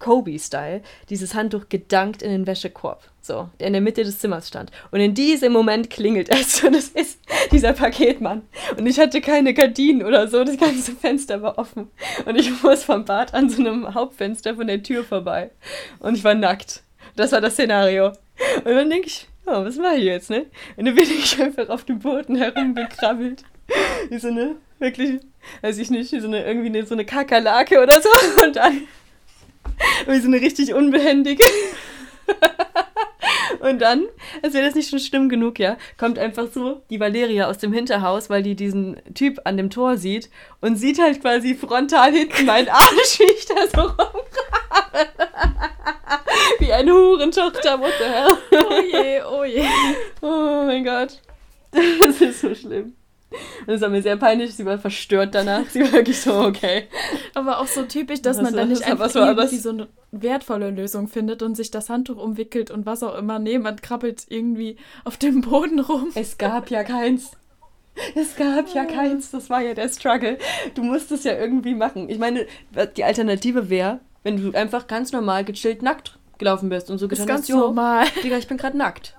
Kobe-Style dieses Handtuch gedankt in den Wäschekorb, so, der in der Mitte des Zimmers stand. Und in diesem Moment klingelt es und es ist dieser Paketmann. Und ich hatte keine Gardinen oder so, das ganze Fenster war offen. Und ich muss vom Bad an so einem Hauptfenster von der Tür vorbei. Und ich war nackt. Das war das Szenario. Und dann denke ich, oh, was mache ich jetzt, ne? Und dann bin ich einfach auf dem Boden herumgekrabbelt. Wie so eine, wirklich, weiß ich nicht, so eine, irgendwie so eine Kakerlake oder so. Und dann wie so eine richtig unbehändige. Und dann, als wäre das nicht schon schlimm genug, ja, kommt einfach so die Valeria aus dem Hinterhaus, weil die diesen Typ an dem Tor sieht und sieht halt quasi frontal hinten meinen Arsch, wie ich da so rumgrabe. wie eine Hurentochter, what the hell. Oh je, oh je. Oh mein Gott. Das ist so schlimm. Das war mir sehr peinlich, sie war verstört danach. Sie war wirklich so, okay. Aber auch so typisch, dass was man dann nicht einfach irgendwie so eine wertvolle Lösung findet und sich das Handtuch umwickelt und was auch immer. Nee, man krabbelt irgendwie auf dem Boden rum. Es gab ja keins. Es gab ja keins. Das war ja der Struggle. Du musst es ja irgendwie machen. Ich meine, die Alternative wäre, wenn du einfach ganz normal gechillt nackt gelaufen bist und so getan hast, normal. Digga, ich bin gerade nackt.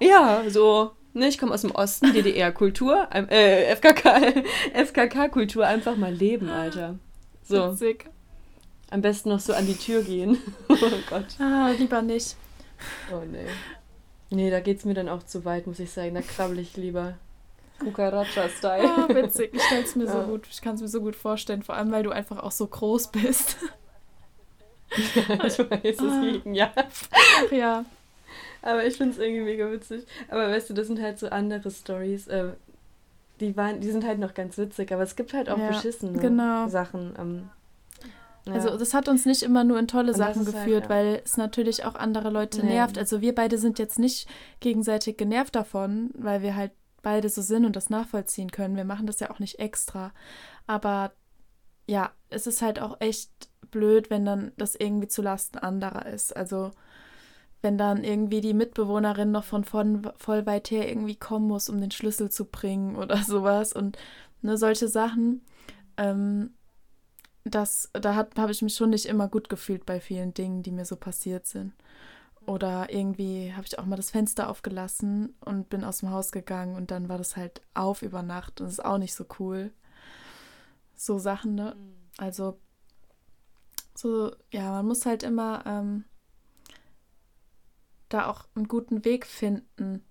Ja, so Ne, ich komme aus dem Osten, DDR-Kultur, äh, FKK, FKK-Kultur, einfach mal leben, Alter. So. Witzig. Am besten noch so an die Tür gehen. oh Gott. Ah, lieber nicht. Oh nee. Nee, da geht's mir dann auch zu weit, muss ich sagen. Da krabbel ich lieber. Kukaracha-Style. Ah, witzig. Ich stell's mir ja. so gut, ich kann es mir so gut vorstellen, vor allem weil du einfach auch so groß bist. ja, ich weiß, es ah. ging, ja. Ach ja. Aber ich finde es irgendwie mega witzig. Aber weißt du, das sind halt so andere Stories. Äh, die, die sind halt noch ganz witzig, aber es gibt halt auch ja, beschissene genau. Sachen. Ähm, ja. Also das hat uns nicht immer nur in tolle Und Sachen halt, geführt, halt, ja. weil es natürlich auch andere Leute nee. nervt. Also wir beide sind jetzt nicht gegenseitig genervt davon, weil wir halt beide so sind und das nachvollziehen können. Wir machen das ja auch nicht extra. Aber ja, es ist halt auch echt blöd, wenn dann das irgendwie zu Lasten anderer ist. Also wenn dann irgendwie die Mitbewohnerin noch von, von voll weit her irgendwie kommen muss, um den Schlüssel zu bringen oder sowas und ne, solche Sachen. Ähm, das, da habe ich mich schon nicht immer gut gefühlt bei vielen Dingen, die mir so passiert sind. Oder irgendwie habe ich auch mal das Fenster aufgelassen und bin aus dem Haus gegangen und dann war das halt auf über Nacht und das ist auch nicht so cool. So Sachen, ne? Mhm. Also, so, ja, man muss halt immer ähm, da auch einen guten Weg finden.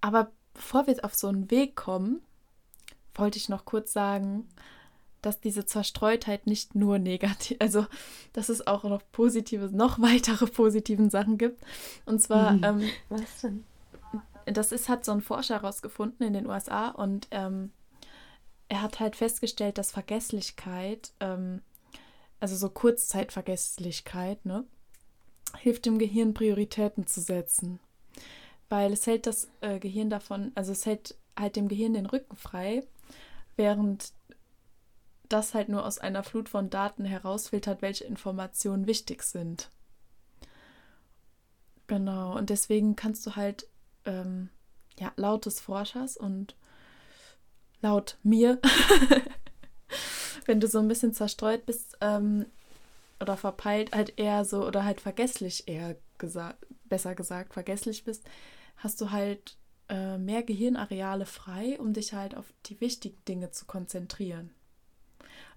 Aber bevor wir auf so einen Weg kommen, wollte ich noch kurz sagen, dass diese Zerstreutheit nicht nur negativ, also dass es auch noch positive, noch weitere positiven Sachen gibt. Und zwar, mhm. ähm, was denn? Das ist, hat so ein Forscher herausgefunden in den USA und ähm, er hat halt festgestellt, dass Vergesslichkeit, ähm, also so Kurzzeitvergesslichkeit, ne, hilft dem Gehirn Prioritäten zu setzen. Weil es hält das äh, Gehirn davon, also es hält halt dem Gehirn den Rücken frei, während das halt nur aus einer Flut von Daten herausfiltert, welche Informationen wichtig sind. Genau, und deswegen kannst du halt, ähm, ja, laut des Forschers und laut mir, wenn du so ein bisschen zerstreut bist, ähm, oder verpeilt halt eher so oder halt vergesslich eher gesagt, besser gesagt, vergesslich bist, hast du halt äh, mehr Gehirnareale frei, um dich halt auf die wichtigen Dinge zu konzentrieren.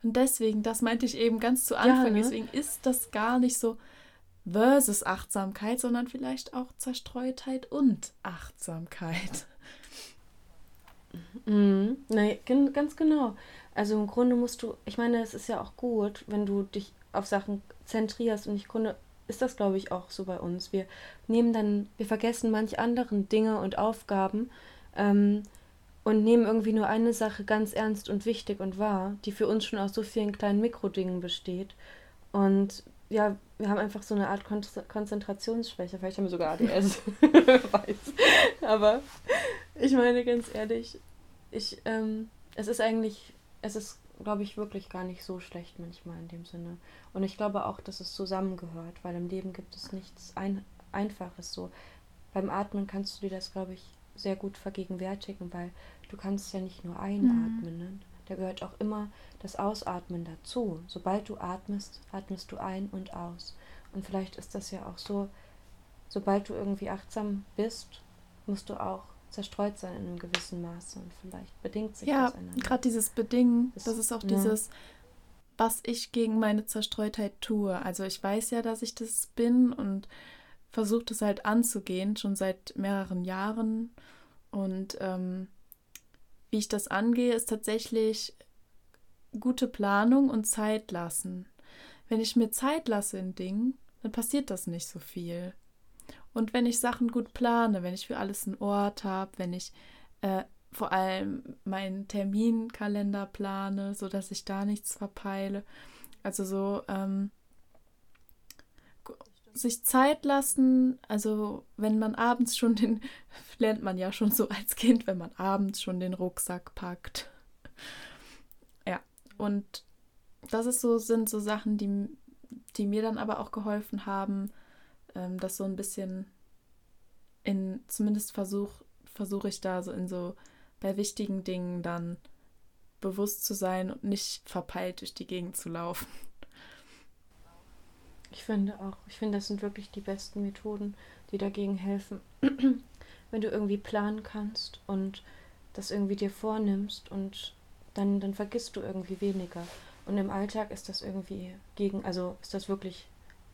Und deswegen, das meinte ich eben ganz zu Anfang, ja, ne? deswegen ist das gar nicht so versus Achtsamkeit, sondern vielleicht auch Zerstreutheit und Achtsamkeit. Mhm. Nee, ganz genau. Also im Grunde musst du, ich meine, es ist ja auch gut, wenn du dich auf Sachen zentrierst und ich Grunde ist das, glaube ich, auch so bei uns. Wir nehmen dann, wir vergessen manch anderen Dinge und Aufgaben ähm, und nehmen irgendwie nur eine Sache ganz ernst und wichtig und wahr, die für uns schon aus so vielen kleinen Mikrodingen besteht. Und ja, wir haben einfach so eine Art Kon Konzentrationsschwäche. Vielleicht haben wir sogar ADS. weiß. Aber ich meine ganz ehrlich, ich, ähm, es ist eigentlich, es ist glaube ich, wirklich gar nicht so schlecht manchmal in dem Sinne. Und ich glaube auch, dass es zusammengehört, weil im Leben gibt es nichts Ein Einfaches so. Beim Atmen kannst du dir das, glaube ich, sehr gut vergegenwärtigen, weil du kannst ja nicht nur einatmen. Mhm. Ne? Da gehört auch immer das Ausatmen dazu. Sobald du atmest, atmest du ein und aus. Und vielleicht ist das ja auch so, sobald du irgendwie achtsam bist, musst du auch zerstreut sein in einem gewissen Maße und vielleicht bedingt sich ja, das Ja, gerade dieses Bedingen, das, das ist auch ja. dieses, was ich gegen meine Zerstreutheit tue. Also ich weiß ja, dass ich das bin und versuche das halt anzugehen, schon seit mehreren Jahren. Und ähm, wie ich das angehe, ist tatsächlich gute Planung und Zeit lassen. Wenn ich mir Zeit lasse in Dingen, dann passiert das nicht so viel. Und wenn ich Sachen gut plane, wenn ich für alles einen Ort habe, wenn ich äh, vor allem meinen Terminkalender plane, sodass ich da nichts verpeile. Also so ähm, sich Zeit lassen, also wenn man abends schon den, lernt man ja schon so als Kind, wenn man abends schon den Rucksack packt. Ja, und das ist so, sind so Sachen, die, die mir dann aber auch geholfen haben, ähm, das so ein bisschen in, zumindest versuche versuch ich da so in so bei wichtigen Dingen dann bewusst zu sein und nicht verpeilt durch die Gegend zu laufen. Ich finde auch, ich finde, das sind wirklich die besten Methoden, die dagegen helfen. Wenn du irgendwie planen kannst und das irgendwie dir vornimmst und dann, dann vergisst du irgendwie weniger. Und im Alltag ist das irgendwie gegen, also ist das wirklich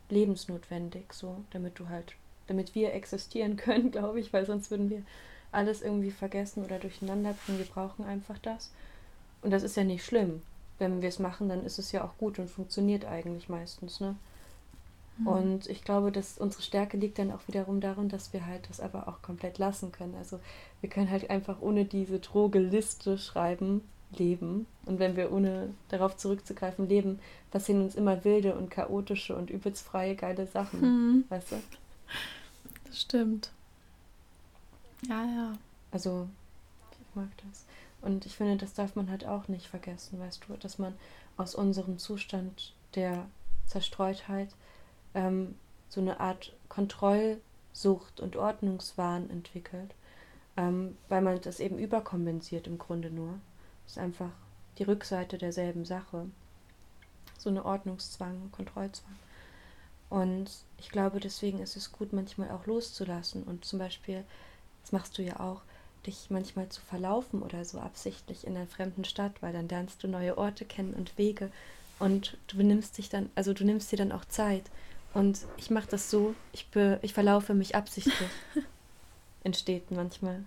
lebensnotwendig, so, damit du halt, damit wir existieren können, glaube ich, weil sonst würden wir alles irgendwie vergessen oder durcheinander bringen. Wir brauchen einfach das. Und das ist ja nicht schlimm. Wenn wir es machen, dann ist es ja auch gut und funktioniert eigentlich meistens, ne? Mhm. Und ich glaube, dass unsere Stärke liegt dann auch wiederum darin, dass wir halt das aber auch komplett lassen können. Also wir können halt einfach ohne diese Drogeliste schreiben, leben. Und wenn wir ohne darauf zurückzugreifen leben, passieren uns immer wilde und chaotische und übelst freie, geile Sachen. Mhm. Weißt du? Das stimmt. Ja, ja. Also, ich mag das. Und ich finde, das darf man halt auch nicht vergessen, weißt du, dass man aus unserem Zustand der Zerstreutheit ähm, so eine Art Kontrollsucht und Ordnungswahn entwickelt, ähm, weil man das eben überkompensiert im Grunde nur. Ist einfach die Rückseite derselben Sache. So eine Ordnungszwang, Kontrollzwang. Und ich glaube, deswegen ist es gut, manchmal auch loszulassen und zum Beispiel, das machst du ja auch, dich manchmal zu verlaufen oder so absichtlich in einer fremden Stadt, weil dann lernst du neue Orte kennen und Wege und du benimmst dich dann, also du nimmst dir dann auch Zeit. Und ich mache das so, ich, be, ich verlaufe mich absichtlich in Städten manchmal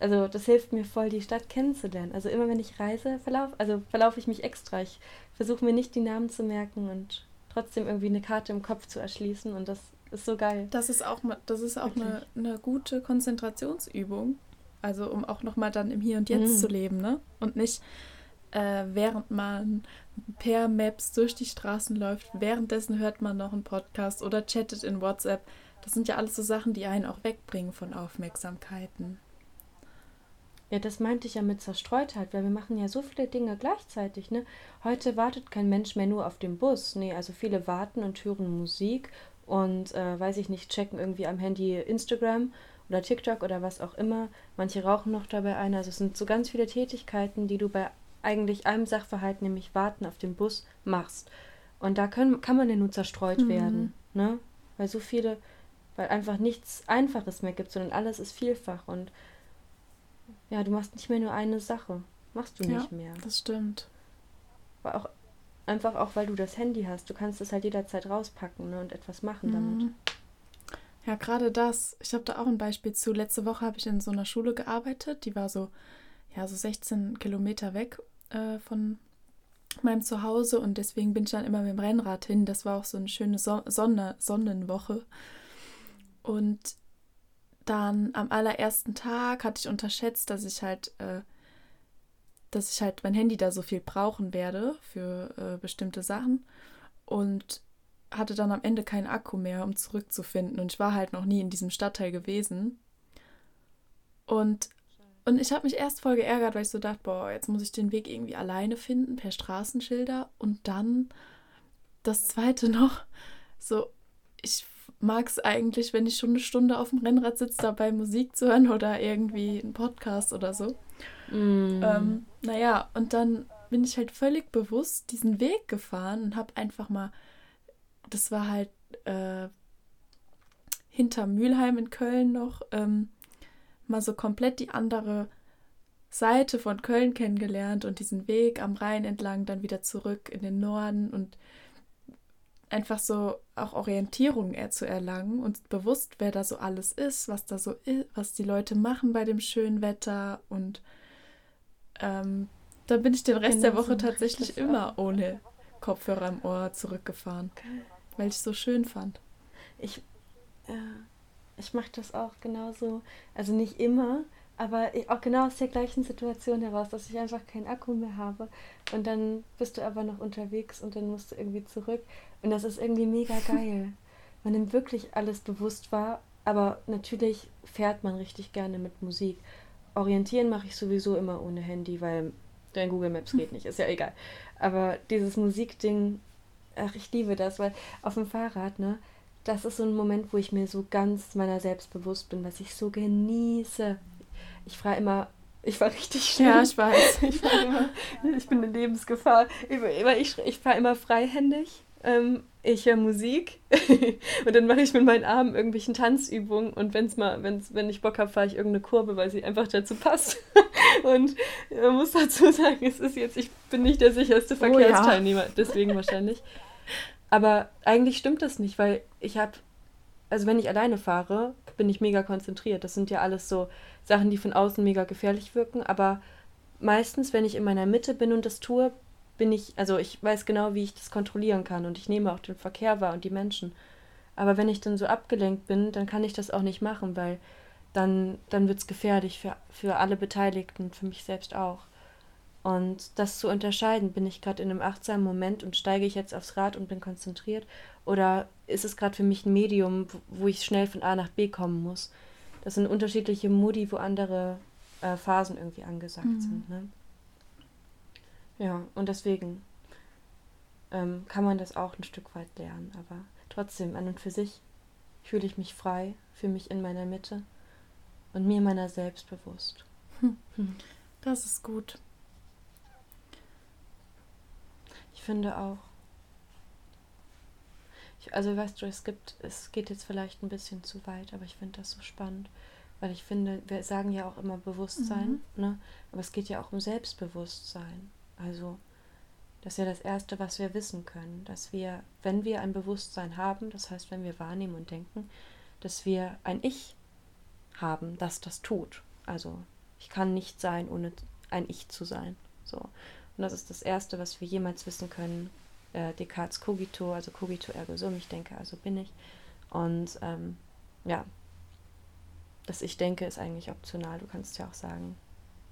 also das hilft mir voll, die Stadt kennenzulernen. Also immer wenn ich reise, verlaufe, also verlaufe ich mich extra. Ich versuche mir nicht die Namen zu merken und trotzdem irgendwie eine Karte im Kopf zu erschließen und das ist so geil. Das ist auch, das ist auch eine, eine gute Konzentrationsübung. Also um auch nochmal dann im Hier und Jetzt mhm. zu leben, ne? Und nicht äh, während man per Maps durch die Straßen läuft, währenddessen hört man noch einen Podcast oder chattet in WhatsApp. Das sind ja alles so Sachen, die einen auch wegbringen von Aufmerksamkeiten. Ja, das meinte ich ja mit Zerstreutheit, weil wir machen ja so viele Dinge gleichzeitig, ne? Heute wartet kein Mensch mehr nur auf den Bus. Nee, also viele warten und hören Musik und, äh, weiß ich nicht, checken irgendwie am Handy Instagram oder TikTok oder was auch immer. Manche rauchen noch dabei ein. Also es sind so ganz viele Tätigkeiten, die du bei eigentlich einem Sachverhalt, nämlich warten auf den Bus, machst. Und da können, kann man ja nur zerstreut mhm. werden, ne? Weil so viele weil einfach nichts Einfaches mehr gibt, sondern alles ist vielfach und ja, du machst nicht mehr nur eine Sache. Machst du nicht ja, mehr. Das stimmt. Aber auch einfach auch, weil du das Handy hast. Du kannst es halt jederzeit rauspacken ne, und etwas machen damit. Mhm. Ja, gerade das. Ich habe da auch ein Beispiel zu. Letzte Woche habe ich in so einer Schule gearbeitet. Die war so, ja, so 16 Kilometer weg äh, von meinem Zuhause und deswegen bin ich dann immer mit dem Rennrad hin. Das war auch so eine schöne so Sonne Sonnenwoche. Und dann am allerersten Tag hatte ich unterschätzt, dass ich halt, äh, dass ich halt mein Handy da so viel brauchen werde für äh, bestimmte Sachen. Und hatte dann am Ende keinen Akku mehr, um zurückzufinden. Und ich war halt noch nie in diesem Stadtteil gewesen. Und, und ich habe mich erst voll geärgert, weil ich so dachte, boah, jetzt muss ich den Weg irgendwie alleine finden, per Straßenschilder. Und dann das zweite noch, so, ich mag es eigentlich, wenn ich schon eine Stunde auf dem Rennrad sitze, dabei Musik zu hören oder irgendwie einen Podcast oder so. Mm. Ähm, naja, und dann bin ich halt völlig bewusst diesen Weg gefahren und habe einfach mal das war halt äh, hinter Mülheim in Köln noch, ähm, mal so komplett die andere Seite von Köln kennengelernt und diesen Weg am Rhein entlang dann wieder zurück in den Norden und einfach so auch Orientierung zu erlangen und bewusst, wer da so alles ist, was da so ist, was die Leute machen bei dem schönen Wetter und ähm, dann bin ich den Rest genau der Woche so tatsächlich immer ohne Kopfhörer im Ohr zurückgefahren. Okay weil ich es so schön fand. Ich, ja, ich mache das auch genauso. Also nicht immer, aber auch genau aus der gleichen Situation heraus, dass ich einfach keinen Akku mehr habe. Und dann bist du aber noch unterwegs und dann musst du irgendwie zurück. Und das ist irgendwie mega geil. Man nimmt wirklich alles bewusst wahr, aber natürlich fährt man richtig gerne mit Musik. Orientieren mache ich sowieso immer ohne Handy, weil dein Google Maps geht nicht, ist ja egal. Aber dieses Musikding ach, ich liebe das, weil auf dem Fahrrad, ne, das ist so ein Moment, wo ich mir so ganz meiner selbst bewusst bin, was ich so genieße. Ich fahre immer, ich war richtig schnell. Ja, ich weiß. Ich, immer, ich bin in Lebensgefahr. Ich, ich fahre immer freihändig. Ähm, ich höre Musik und dann mache ich mit meinen Armen irgendwelchen Tanzübungen und wenn's mal, wenn's, wenn ich Bock habe, fahre ich irgendeine Kurve, weil sie einfach dazu passt. und man muss dazu sagen, es ist jetzt, ich bin nicht der sicherste Verkehrsteilnehmer, oh ja. deswegen wahrscheinlich. Aber eigentlich stimmt das nicht, weil ich habe, also wenn ich alleine fahre, bin ich mega konzentriert. Das sind ja alles so Sachen, die von außen mega gefährlich wirken. Aber meistens, wenn ich in meiner Mitte bin und das tue, bin ich, also ich weiß genau, wie ich das kontrollieren kann und ich nehme auch den Verkehr wahr und die Menschen. Aber wenn ich dann so abgelenkt bin, dann kann ich das auch nicht machen, weil dann, dann wird es gefährlich für, für alle Beteiligten, für mich selbst auch. Und das zu unterscheiden, bin ich gerade in einem achtsamen Moment und steige ich jetzt aufs Rad und bin konzentriert oder ist es gerade für mich ein Medium, wo ich schnell von A nach B kommen muss? Das sind unterschiedliche Modi, wo andere äh, Phasen irgendwie angesagt mhm. sind. Ne? Ja, und deswegen ähm, kann man das auch ein Stück weit lernen, aber trotzdem, an und für sich fühle ich mich frei, fühle mich in meiner Mitte und mir meiner selbst bewusst. Hm. Hm. Das ist gut. Ich finde auch. Ich, also weißt du, es gibt, es geht jetzt vielleicht ein bisschen zu weit, aber ich finde das so spannend, weil ich finde, wir sagen ja auch immer Bewusstsein, mhm. ne? Aber es geht ja auch um Selbstbewusstsein. Also das ist ja das Erste, was wir wissen können, dass wir, wenn wir ein Bewusstsein haben, das heißt, wenn wir wahrnehmen und denken, dass wir ein Ich haben, das das tut. Also ich kann nicht sein, ohne ein Ich zu sein. So. Und das ist das Erste, was wir jemals wissen können. Äh, Descartes cogito, also cogito ergo sum, ich denke, also bin ich. Und ähm, ja, dass ich denke, ist eigentlich optional. Du kannst ja auch sagen.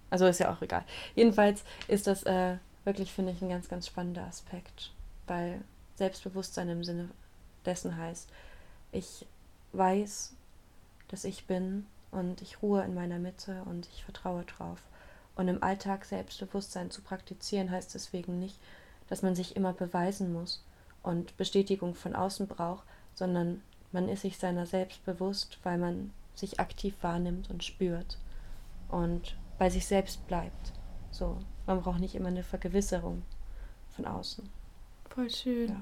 Also ist ja auch egal. Jedenfalls ist das äh, wirklich, finde ich, ein ganz, ganz spannender Aspekt, weil Selbstbewusstsein im Sinne dessen heißt, ich weiß, dass ich bin und ich ruhe in meiner Mitte und ich vertraue drauf. Und im Alltag Selbstbewusstsein zu praktizieren heißt deswegen nicht, dass man sich immer beweisen muss und Bestätigung von außen braucht, sondern man ist sich seiner selbst bewusst, weil man sich aktiv wahrnimmt und spürt und bei sich selbst bleibt. So, man braucht nicht immer eine Vergewisserung von außen. Voll schön. Ja.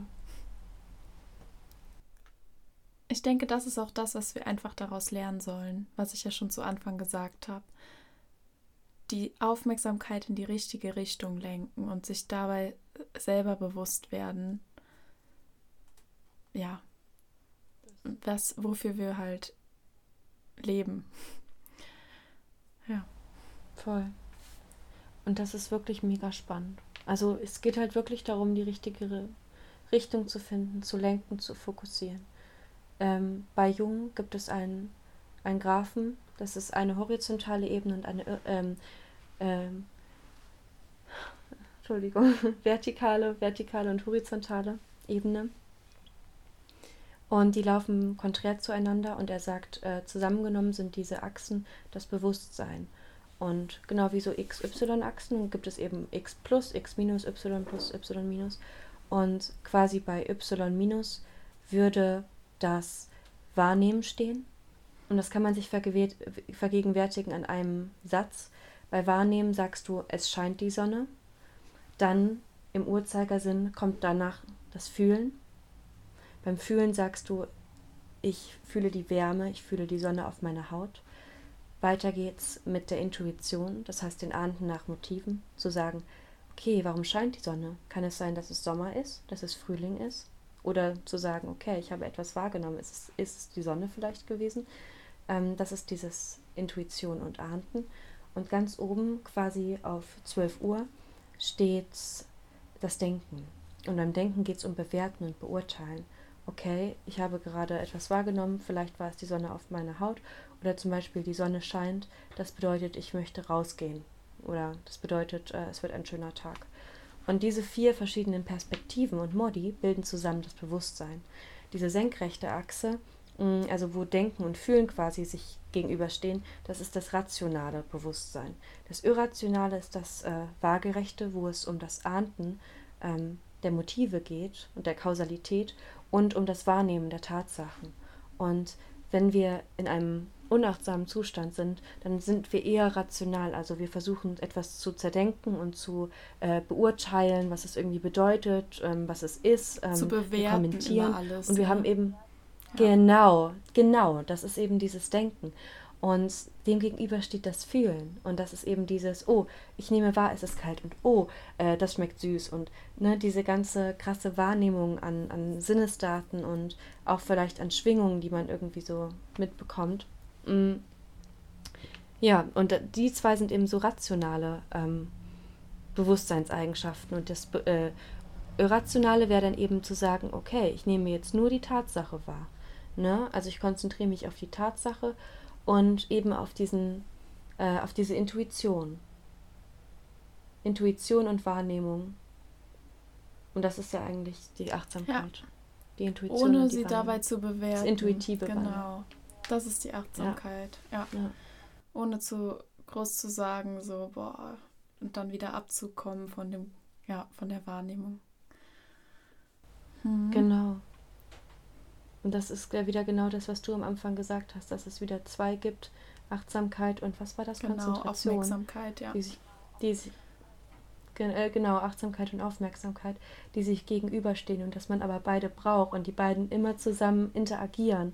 ich denke, das ist auch das, was wir einfach daraus lernen sollen, was ich ja schon zu Anfang gesagt habe. Die Aufmerksamkeit in die richtige Richtung lenken und sich dabei selber bewusst werden, ja, was, wofür wir halt leben. Ja. Voll. Und das ist wirklich mega spannend. Also es geht halt wirklich darum, die richtige Richtung zu finden, zu lenken, zu fokussieren. Ähm, bei Jung gibt es einen, einen Graphen, das ist eine horizontale Ebene und eine ähm, ähm, Entschuldigung, vertikale, vertikale und horizontale Ebene. Und die laufen konträr zueinander und er sagt, äh, zusammengenommen sind diese Achsen das Bewusstsein. Und genau wie so XY-Achsen gibt es eben X plus, X minus, Y plus, Y minus. Und quasi bei Y minus würde das Wahrnehmen stehen. Und das kann man sich vergegenwärtigen an einem Satz. Bei Wahrnehmen sagst du, es scheint die Sonne. Dann im Uhrzeigersinn kommt danach das Fühlen. Beim Fühlen sagst du, ich fühle die Wärme, ich fühle die Sonne auf meiner Haut. Weiter geht's mit der Intuition, das heißt den Ahnden nach Motiven, zu sagen, okay, warum scheint die Sonne? Kann es sein, dass es Sommer ist, dass es Frühling ist? Oder zu sagen, okay, ich habe etwas wahrgenommen, ist es, ist es die Sonne vielleicht gewesen? Ähm, das ist dieses Intuition und Ahnden. Und ganz oben, quasi auf 12 Uhr, steht das Denken. Und beim Denken geht es um Bewerten und Beurteilen okay, ich habe gerade etwas wahrgenommen, vielleicht war es die Sonne auf meiner Haut oder zum Beispiel die Sonne scheint, das bedeutet, ich möchte rausgehen oder das bedeutet, äh, es wird ein schöner Tag. Und diese vier verschiedenen Perspektiven und Modi bilden zusammen das Bewusstsein. Diese senkrechte Achse, also wo Denken und Fühlen quasi sich gegenüberstehen, das ist das rationale Bewusstsein. Das Irrationale ist das äh, Waagerechte, wo es um das Ahnden ähm, der Motive geht und der Kausalität und um das Wahrnehmen der Tatsachen. Und wenn wir in einem unachtsamen Zustand sind, dann sind wir eher rational. Also wir versuchen etwas zu zerdenken und zu äh, beurteilen, was es irgendwie bedeutet, ähm, was es ist, ähm, zu bewerten, kommentieren. Alles, und wir ja. haben eben. Genau, genau, das ist eben dieses Denken. Und dem gegenüber steht das Fühlen. Und das ist eben dieses, oh, ich nehme wahr, es ist kalt und oh, äh, das schmeckt süß. Und ne, diese ganze krasse Wahrnehmung an, an Sinnesdaten und auch vielleicht an Schwingungen, die man irgendwie so mitbekommt. Mm. Ja, und die zwei sind eben so rationale ähm, Bewusstseinseigenschaften. Und das äh, Irrationale wäre dann eben zu sagen, okay, ich nehme jetzt nur die Tatsache wahr. Ne? Also ich konzentriere mich auf die Tatsache und eben auf diesen, äh, auf diese Intuition. Intuition und Wahrnehmung. Und das ist ja eigentlich die Achtsamkeit. Ja. Die Intuition. Ohne sie dabei zu bewerten. Das Intuitive. Genau. Das ist die Achtsamkeit. Ja. ja. ja. Ohne zu groß zu sagen, so, boah, und dann wieder abzukommen von dem, ja, von der Wahrnehmung. Mhm. Genau. Und das ist ja wieder genau das, was du am Anfang gesagt hast, dass es wieder zwei gibt, Achtsamkeit und was war das? Genau, Konzentration. Aufmerksamkeit, ja. Die sich, die sich, äh, genau, Achtsamkeit und Aufmerksamkeit, die sich gegenüberstehen und dass man aber beide braucht und die beiden immer zusammen interagieren,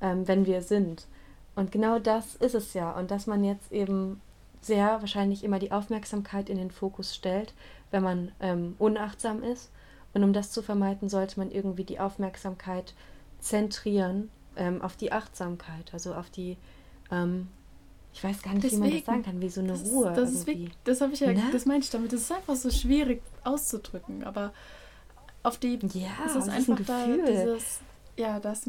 ähm, wenn wir sind. Und genau das ist es ja. Und dass man jetzt eben sehr wahrscheinlich immer die Aufmerksamkeit in den Fokus stellt, wenn man ähm, unachtsam ist. Und um das zu vermeiden, sollte man irgendwie die Aufmerksamkeit zentrieren ähm, auf die Achtsamkeit, also auf die, ähm, ich weiß gar nicht, Deswegen, wie man das sagen kann, wie so eine das, Ruhe. Das, ist wie, das habe ich ja, ne? das meine ich damit. Das ist einfach so schwierig auszudrücken, aber auf die, ja, es ist einfach ein da dieses, ja, das,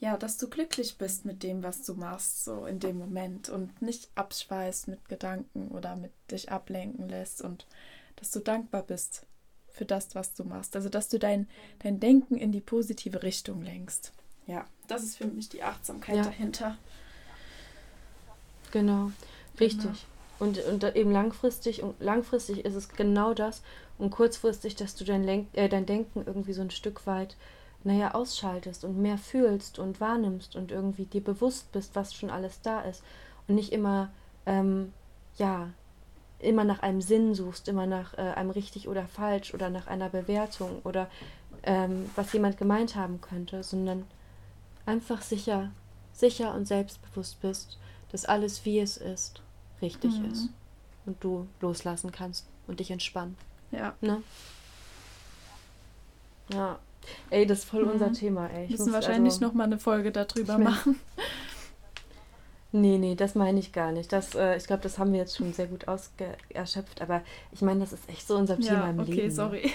ja, dass du glücklich bist mit dem, was du machst, so in dem Moment und nicht abschweißt mit Gedanken oder mit dich ablenken lässt und dass du dankbar bist für das, was du machst. Also, dass du dein, dein Denken in die positive Richtung lenkst. Ja, das ist für mich die Achtsamkeit ja. dahinter. Genau, richtig. Genau. Und, und eben langfristig, und langfristig ist es genau das und kurzfristig, dass du dein, Lenk, äh, dein Denken irgendwie so ein Stück weit, naja, ausschaltest und mehr fühlst und wahrnimmst und irgendwie dir bewusst bist, was schon alles da ist und nicht immer, ähm, ja, immer nach einem Sinn suchst, immer nach äh, einem richtig oder falsch oder nach einer Bewertung oder ähm, was jemand gemeint haben könnte, sondern einfach sicher, sicher und selbstbewusst bist, dass alles, wie es ist, richtig mhm. ist. Und du loslassen kannst und dich entspannen. Ja. Ne? Ja. Ey, das ist voll mhm. unser Thema, ey. Wir müssen wahrscheinlich also, noch mal eine Folge darüber machen. Nee, nee, das meine ich gar nicht. Das, äh, ich glaube, das haben wir jetzt schon sehr gut ausgeschöpft, aber ich meine, das ist echt so unser Thema ja, im okay, Leben. Okay, sorry.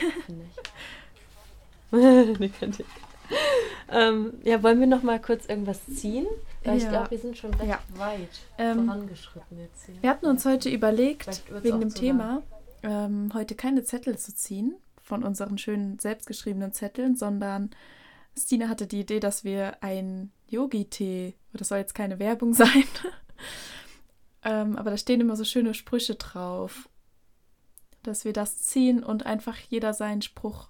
nee, könnt ihr. Ähm, ja, wollen wir noch mal kurz irgendwas ziehen? Weil ja. ich glaube, wir sind schon recht ja. weit ähm, vorangeschritten jetzt hier. Wir hatten uns heute überlegt, wegen dem Thema, ähm, heute keine Zettel zu ziehen von unseren schönen selbstgeschriebenen Zetteln, sondern Stine hatte die Idee, dass wir ein Yogi-Tee, das soll jetzt keine Werbung sein, ähm, aber da stehen immer so schöne Sprüche drauf, dass wir das ziehen und einfach jeder seinen Spruch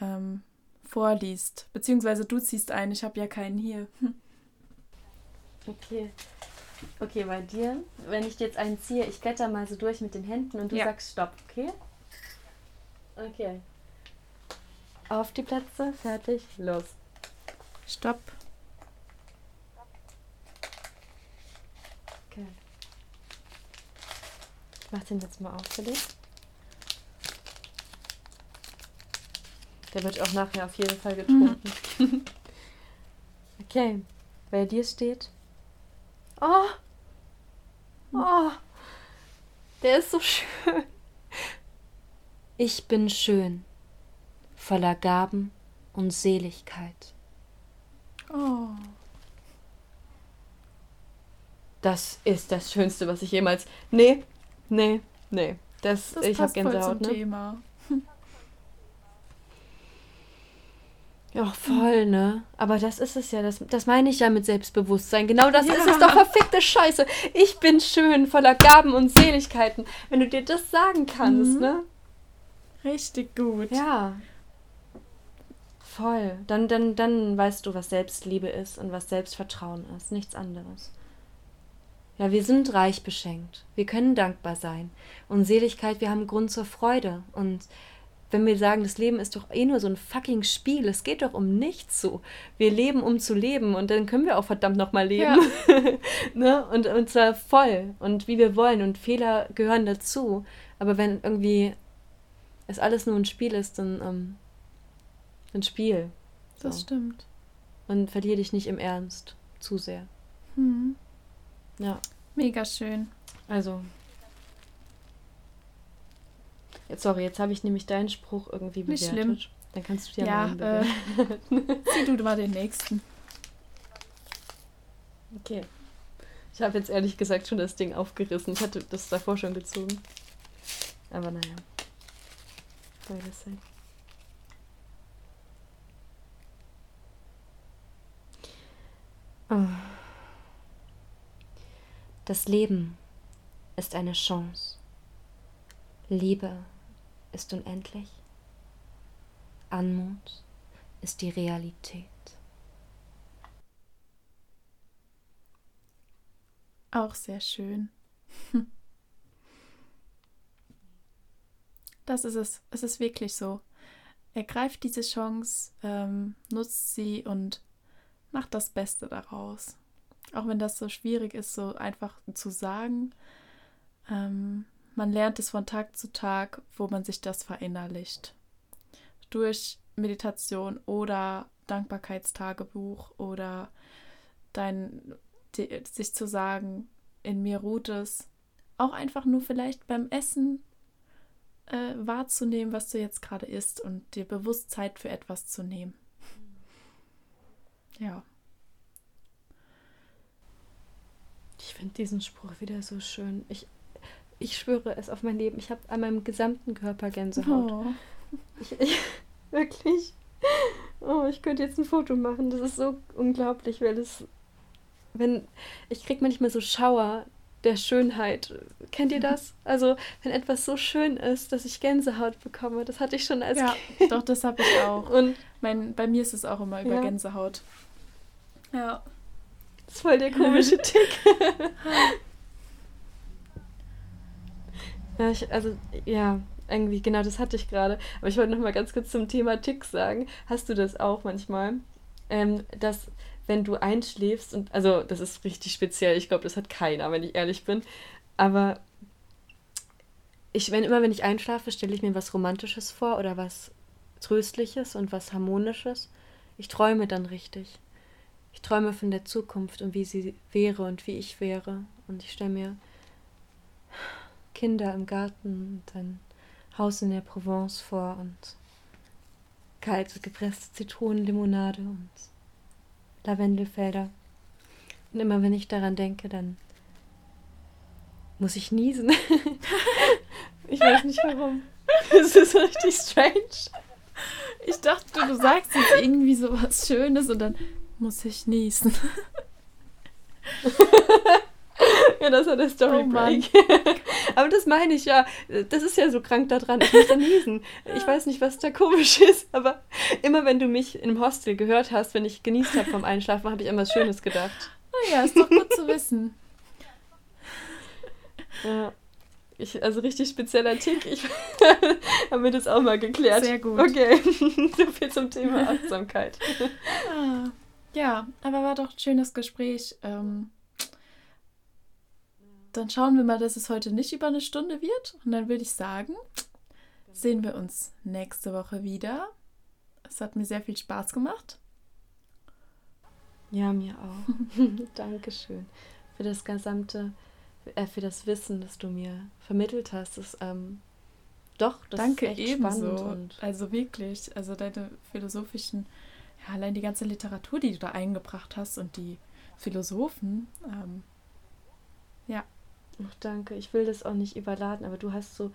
ähm, vorliest. Beziehungsweise du ziehst einen, ich habe ja keinen hier. Okay. Okay, bei dir, wenn ich jetzt einen ziehe, ich blätter mal so durch mit den Händen und du ja. sagst Stopp, okay? Okay. Auf die Plätze, fertig, los. Stopp. Okay. Ich mach den jetzt mal auf für dich. Der wird auch nachher auf jeden Fall getrunken. Mhm. okay. Bei dir steht. Oh! Oh! Der ist so schön. Ich bin schön, voller Gaben und Seligkeit. Oh. Das ist das Schönste, was ich jemals. Nee, nee, nee. Das, das ich habe Gänsehaut, ne? Thema. Ja, voll, ne? Aber das ist es ja, das, das meine ich ja mit Selbstbewusstsein. Genau das ja. ist es doch verfickte Scheiße. Ich bin schön, voller Gaben und Seligkeiten. Wenn du dir das sagen kannst, mhm. ne? Richtig gut. Ja. Voll. Dann, dann, dann weißt du, was Selbstliebe ist und was Selbstvertrauen ist. Nichts anderes. Ja, wir sind reich beschenkt. Wir können dankbar sein. Und Seligkeit, wir haben Grund zur Freude. Und wenn wir sagen, das Leben ist doch eh nur so ein fucking Spiel, es geht doch um nichts so. Wir leben, um zu leben und dann können wir auch verdammt nochmal leben. Ja. ne? und, und zwar voll und wie wir wollen und Fehler gehören dazu. Aber wenn irgendwie es alles nur ein Spiel ist, dann ähm, ein Spiel. So. Das stimmt. Und verliere dich nicht im Ernst zu sehr. Hm. Ja. Mega schön. Also, Jetzt, sorry, jetzt habe ich nämlich deinen Spruch irgendwie bewertet. Nicht schlimm. Dann kannst du dir ja, mal äh, Zieh du mal den nächsten. Okay. Ich habe jetzt ehrlich gesagt schon das Ding aufgerissen. Ich hatte das davor schon gezogen. Aber naja. Beides sein. Oh. Das Leben ist eine Chance. Liebe ist unendlich. Anmut ist die Realität. Auch sehr schön. Das ist es. Es ist wirklich so. Ergreift diese Chance, ähm, nutzt sie und macht das Beste daraus. Auch wenn das so schwierig ist, so einfach zu sagen. Ähm, man lernt es von Tag zu Tag, wo man sich das verinnerlicht. Durch Meditation oder Dankbarkeitstagebuch oder dein die, sich zu sagen, in mir ruht es. Auch einfach nur vielleicht beim Essen äh, wahrzunehmen, was du jetzt gerade isst und dir bewusst Zeit für etwas zu nehmen. Ja. Ich finde diesen Spruch wieder so schön. Ich ich schwöre es auf mein Leben. Ich habe an meinem gesamten Körper Gänsehaut. Oh. Ich, ich, wirklich. Oh, ich könnte jetzt ein Foto machen. Das ist so unglaublich, weil es. Wenn. Ich kriege manchmal so Schauer der Schönheit. Kennt ihr das? Also, wenn etwas so schön ist, dass ich Gänsehaut bekomme, das hatte ich schon als ja, Kind. Doch, das habe ich auch. Und mein, bei mir ist es auch immer über ja. Gänsehaut. Ja. Das ist voll der komische Tick. Ja, ich, also, ja, irgendwie, genau, das hatte ich gerade. Aber ich wollte noch mal ganz kurz zum Thema Ticks sagen. Hast du das auch manchmal? Ähm, dass, wenn du einschläfst, und also, das ist richtig speziell, ich glaube, das hat keiner, wenn ich ehrlich bin. Aber ich, wenn immer, wenn ich einschlafe, stelle ich mir was Romantisches vor oder was Tröstliches und was Harmonisches. Ich träume dann richtig. Ich träume von der Zukunft und wie sie wäre und wie ich wäre. Und ich stelle mir Kinder im Garten und ein Haus in der Provence vor und kalte gepresste Zitronenlimonade und Lavendelfelder. Und immer wenn ich daran denke, dann muss ich niesen. ich weiß nicht warum. Das ist richtig strange. Ich dachte, du sagst jetzt irgendwie so was Schönes und dann muss ich niesen. ja, das war der Story Break. Oh Aber das meine ich ja. Das ist ja so krank daran. Ich muss dann niesen. Ich weiß nicht, was da komisch ist, aber immer wenn du mich im Hostel gehört hast, wenn ich genießt habe vom Einschlafen, habe ich immer was Schönes gedacht. Naja, ist doch gut zu wissen. Ja. Ich, also richtig spezieller Tick. Ich habe mir das auch mal geklärt. Sehr gut. Okay, so viel zum Thema Achtsamkeit. Ah, ja, aber war doch ein schönes Gespräch. Ähm, dann schauen wir mal, dass es heute nicht über eine Stunde wird. Und dann würde ich sagen, sehen wir uns nächste Woche wieder. Es hat mir sehr viel Spaß gemacht. Ja, mir auch. Dankeschön für das gesamte äh, für das Wissen, das du mir vermittelt hast. Das, ähm, doch, das Danke ist echt ebenso. spannend. also wirklich, also deine philosophischen, ja, allein die ganze Literatur, die du da eingebracht hast und die Philosophen, ähm, ja. Ach, danke. Ich will das auch nicht überladen, aber du hast so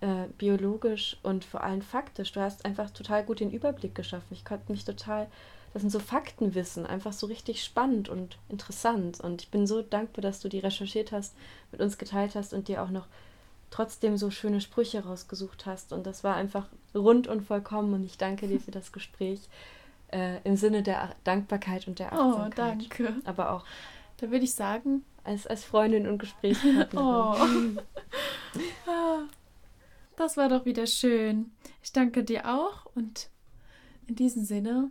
äh, biologisch und vor allem faktisch, du hast einfach total gut den Überblick geschaffen. Ich konnte mich total das sind so Faktenwissen, einfach so richtig spannend und interessant. Und ich bin so dankbar, dass du die recherchiert hast, mit uns geteilt hast und dir auch noch trotzdem so schöne Sprüche rausgesucht hast. Und das war einfach rund und vollkommen. Und ich danke dir für das Gespräch äh, im Sinne der Dankbarkeit und der oh, Achtsamkeit. Oh, danke. Aber auch. Da würde ich sagen. Als, als Freundin und Gesprächspartnerin. oh. das war doch wieder schön. Ich danke dir auch und in diesem Sinne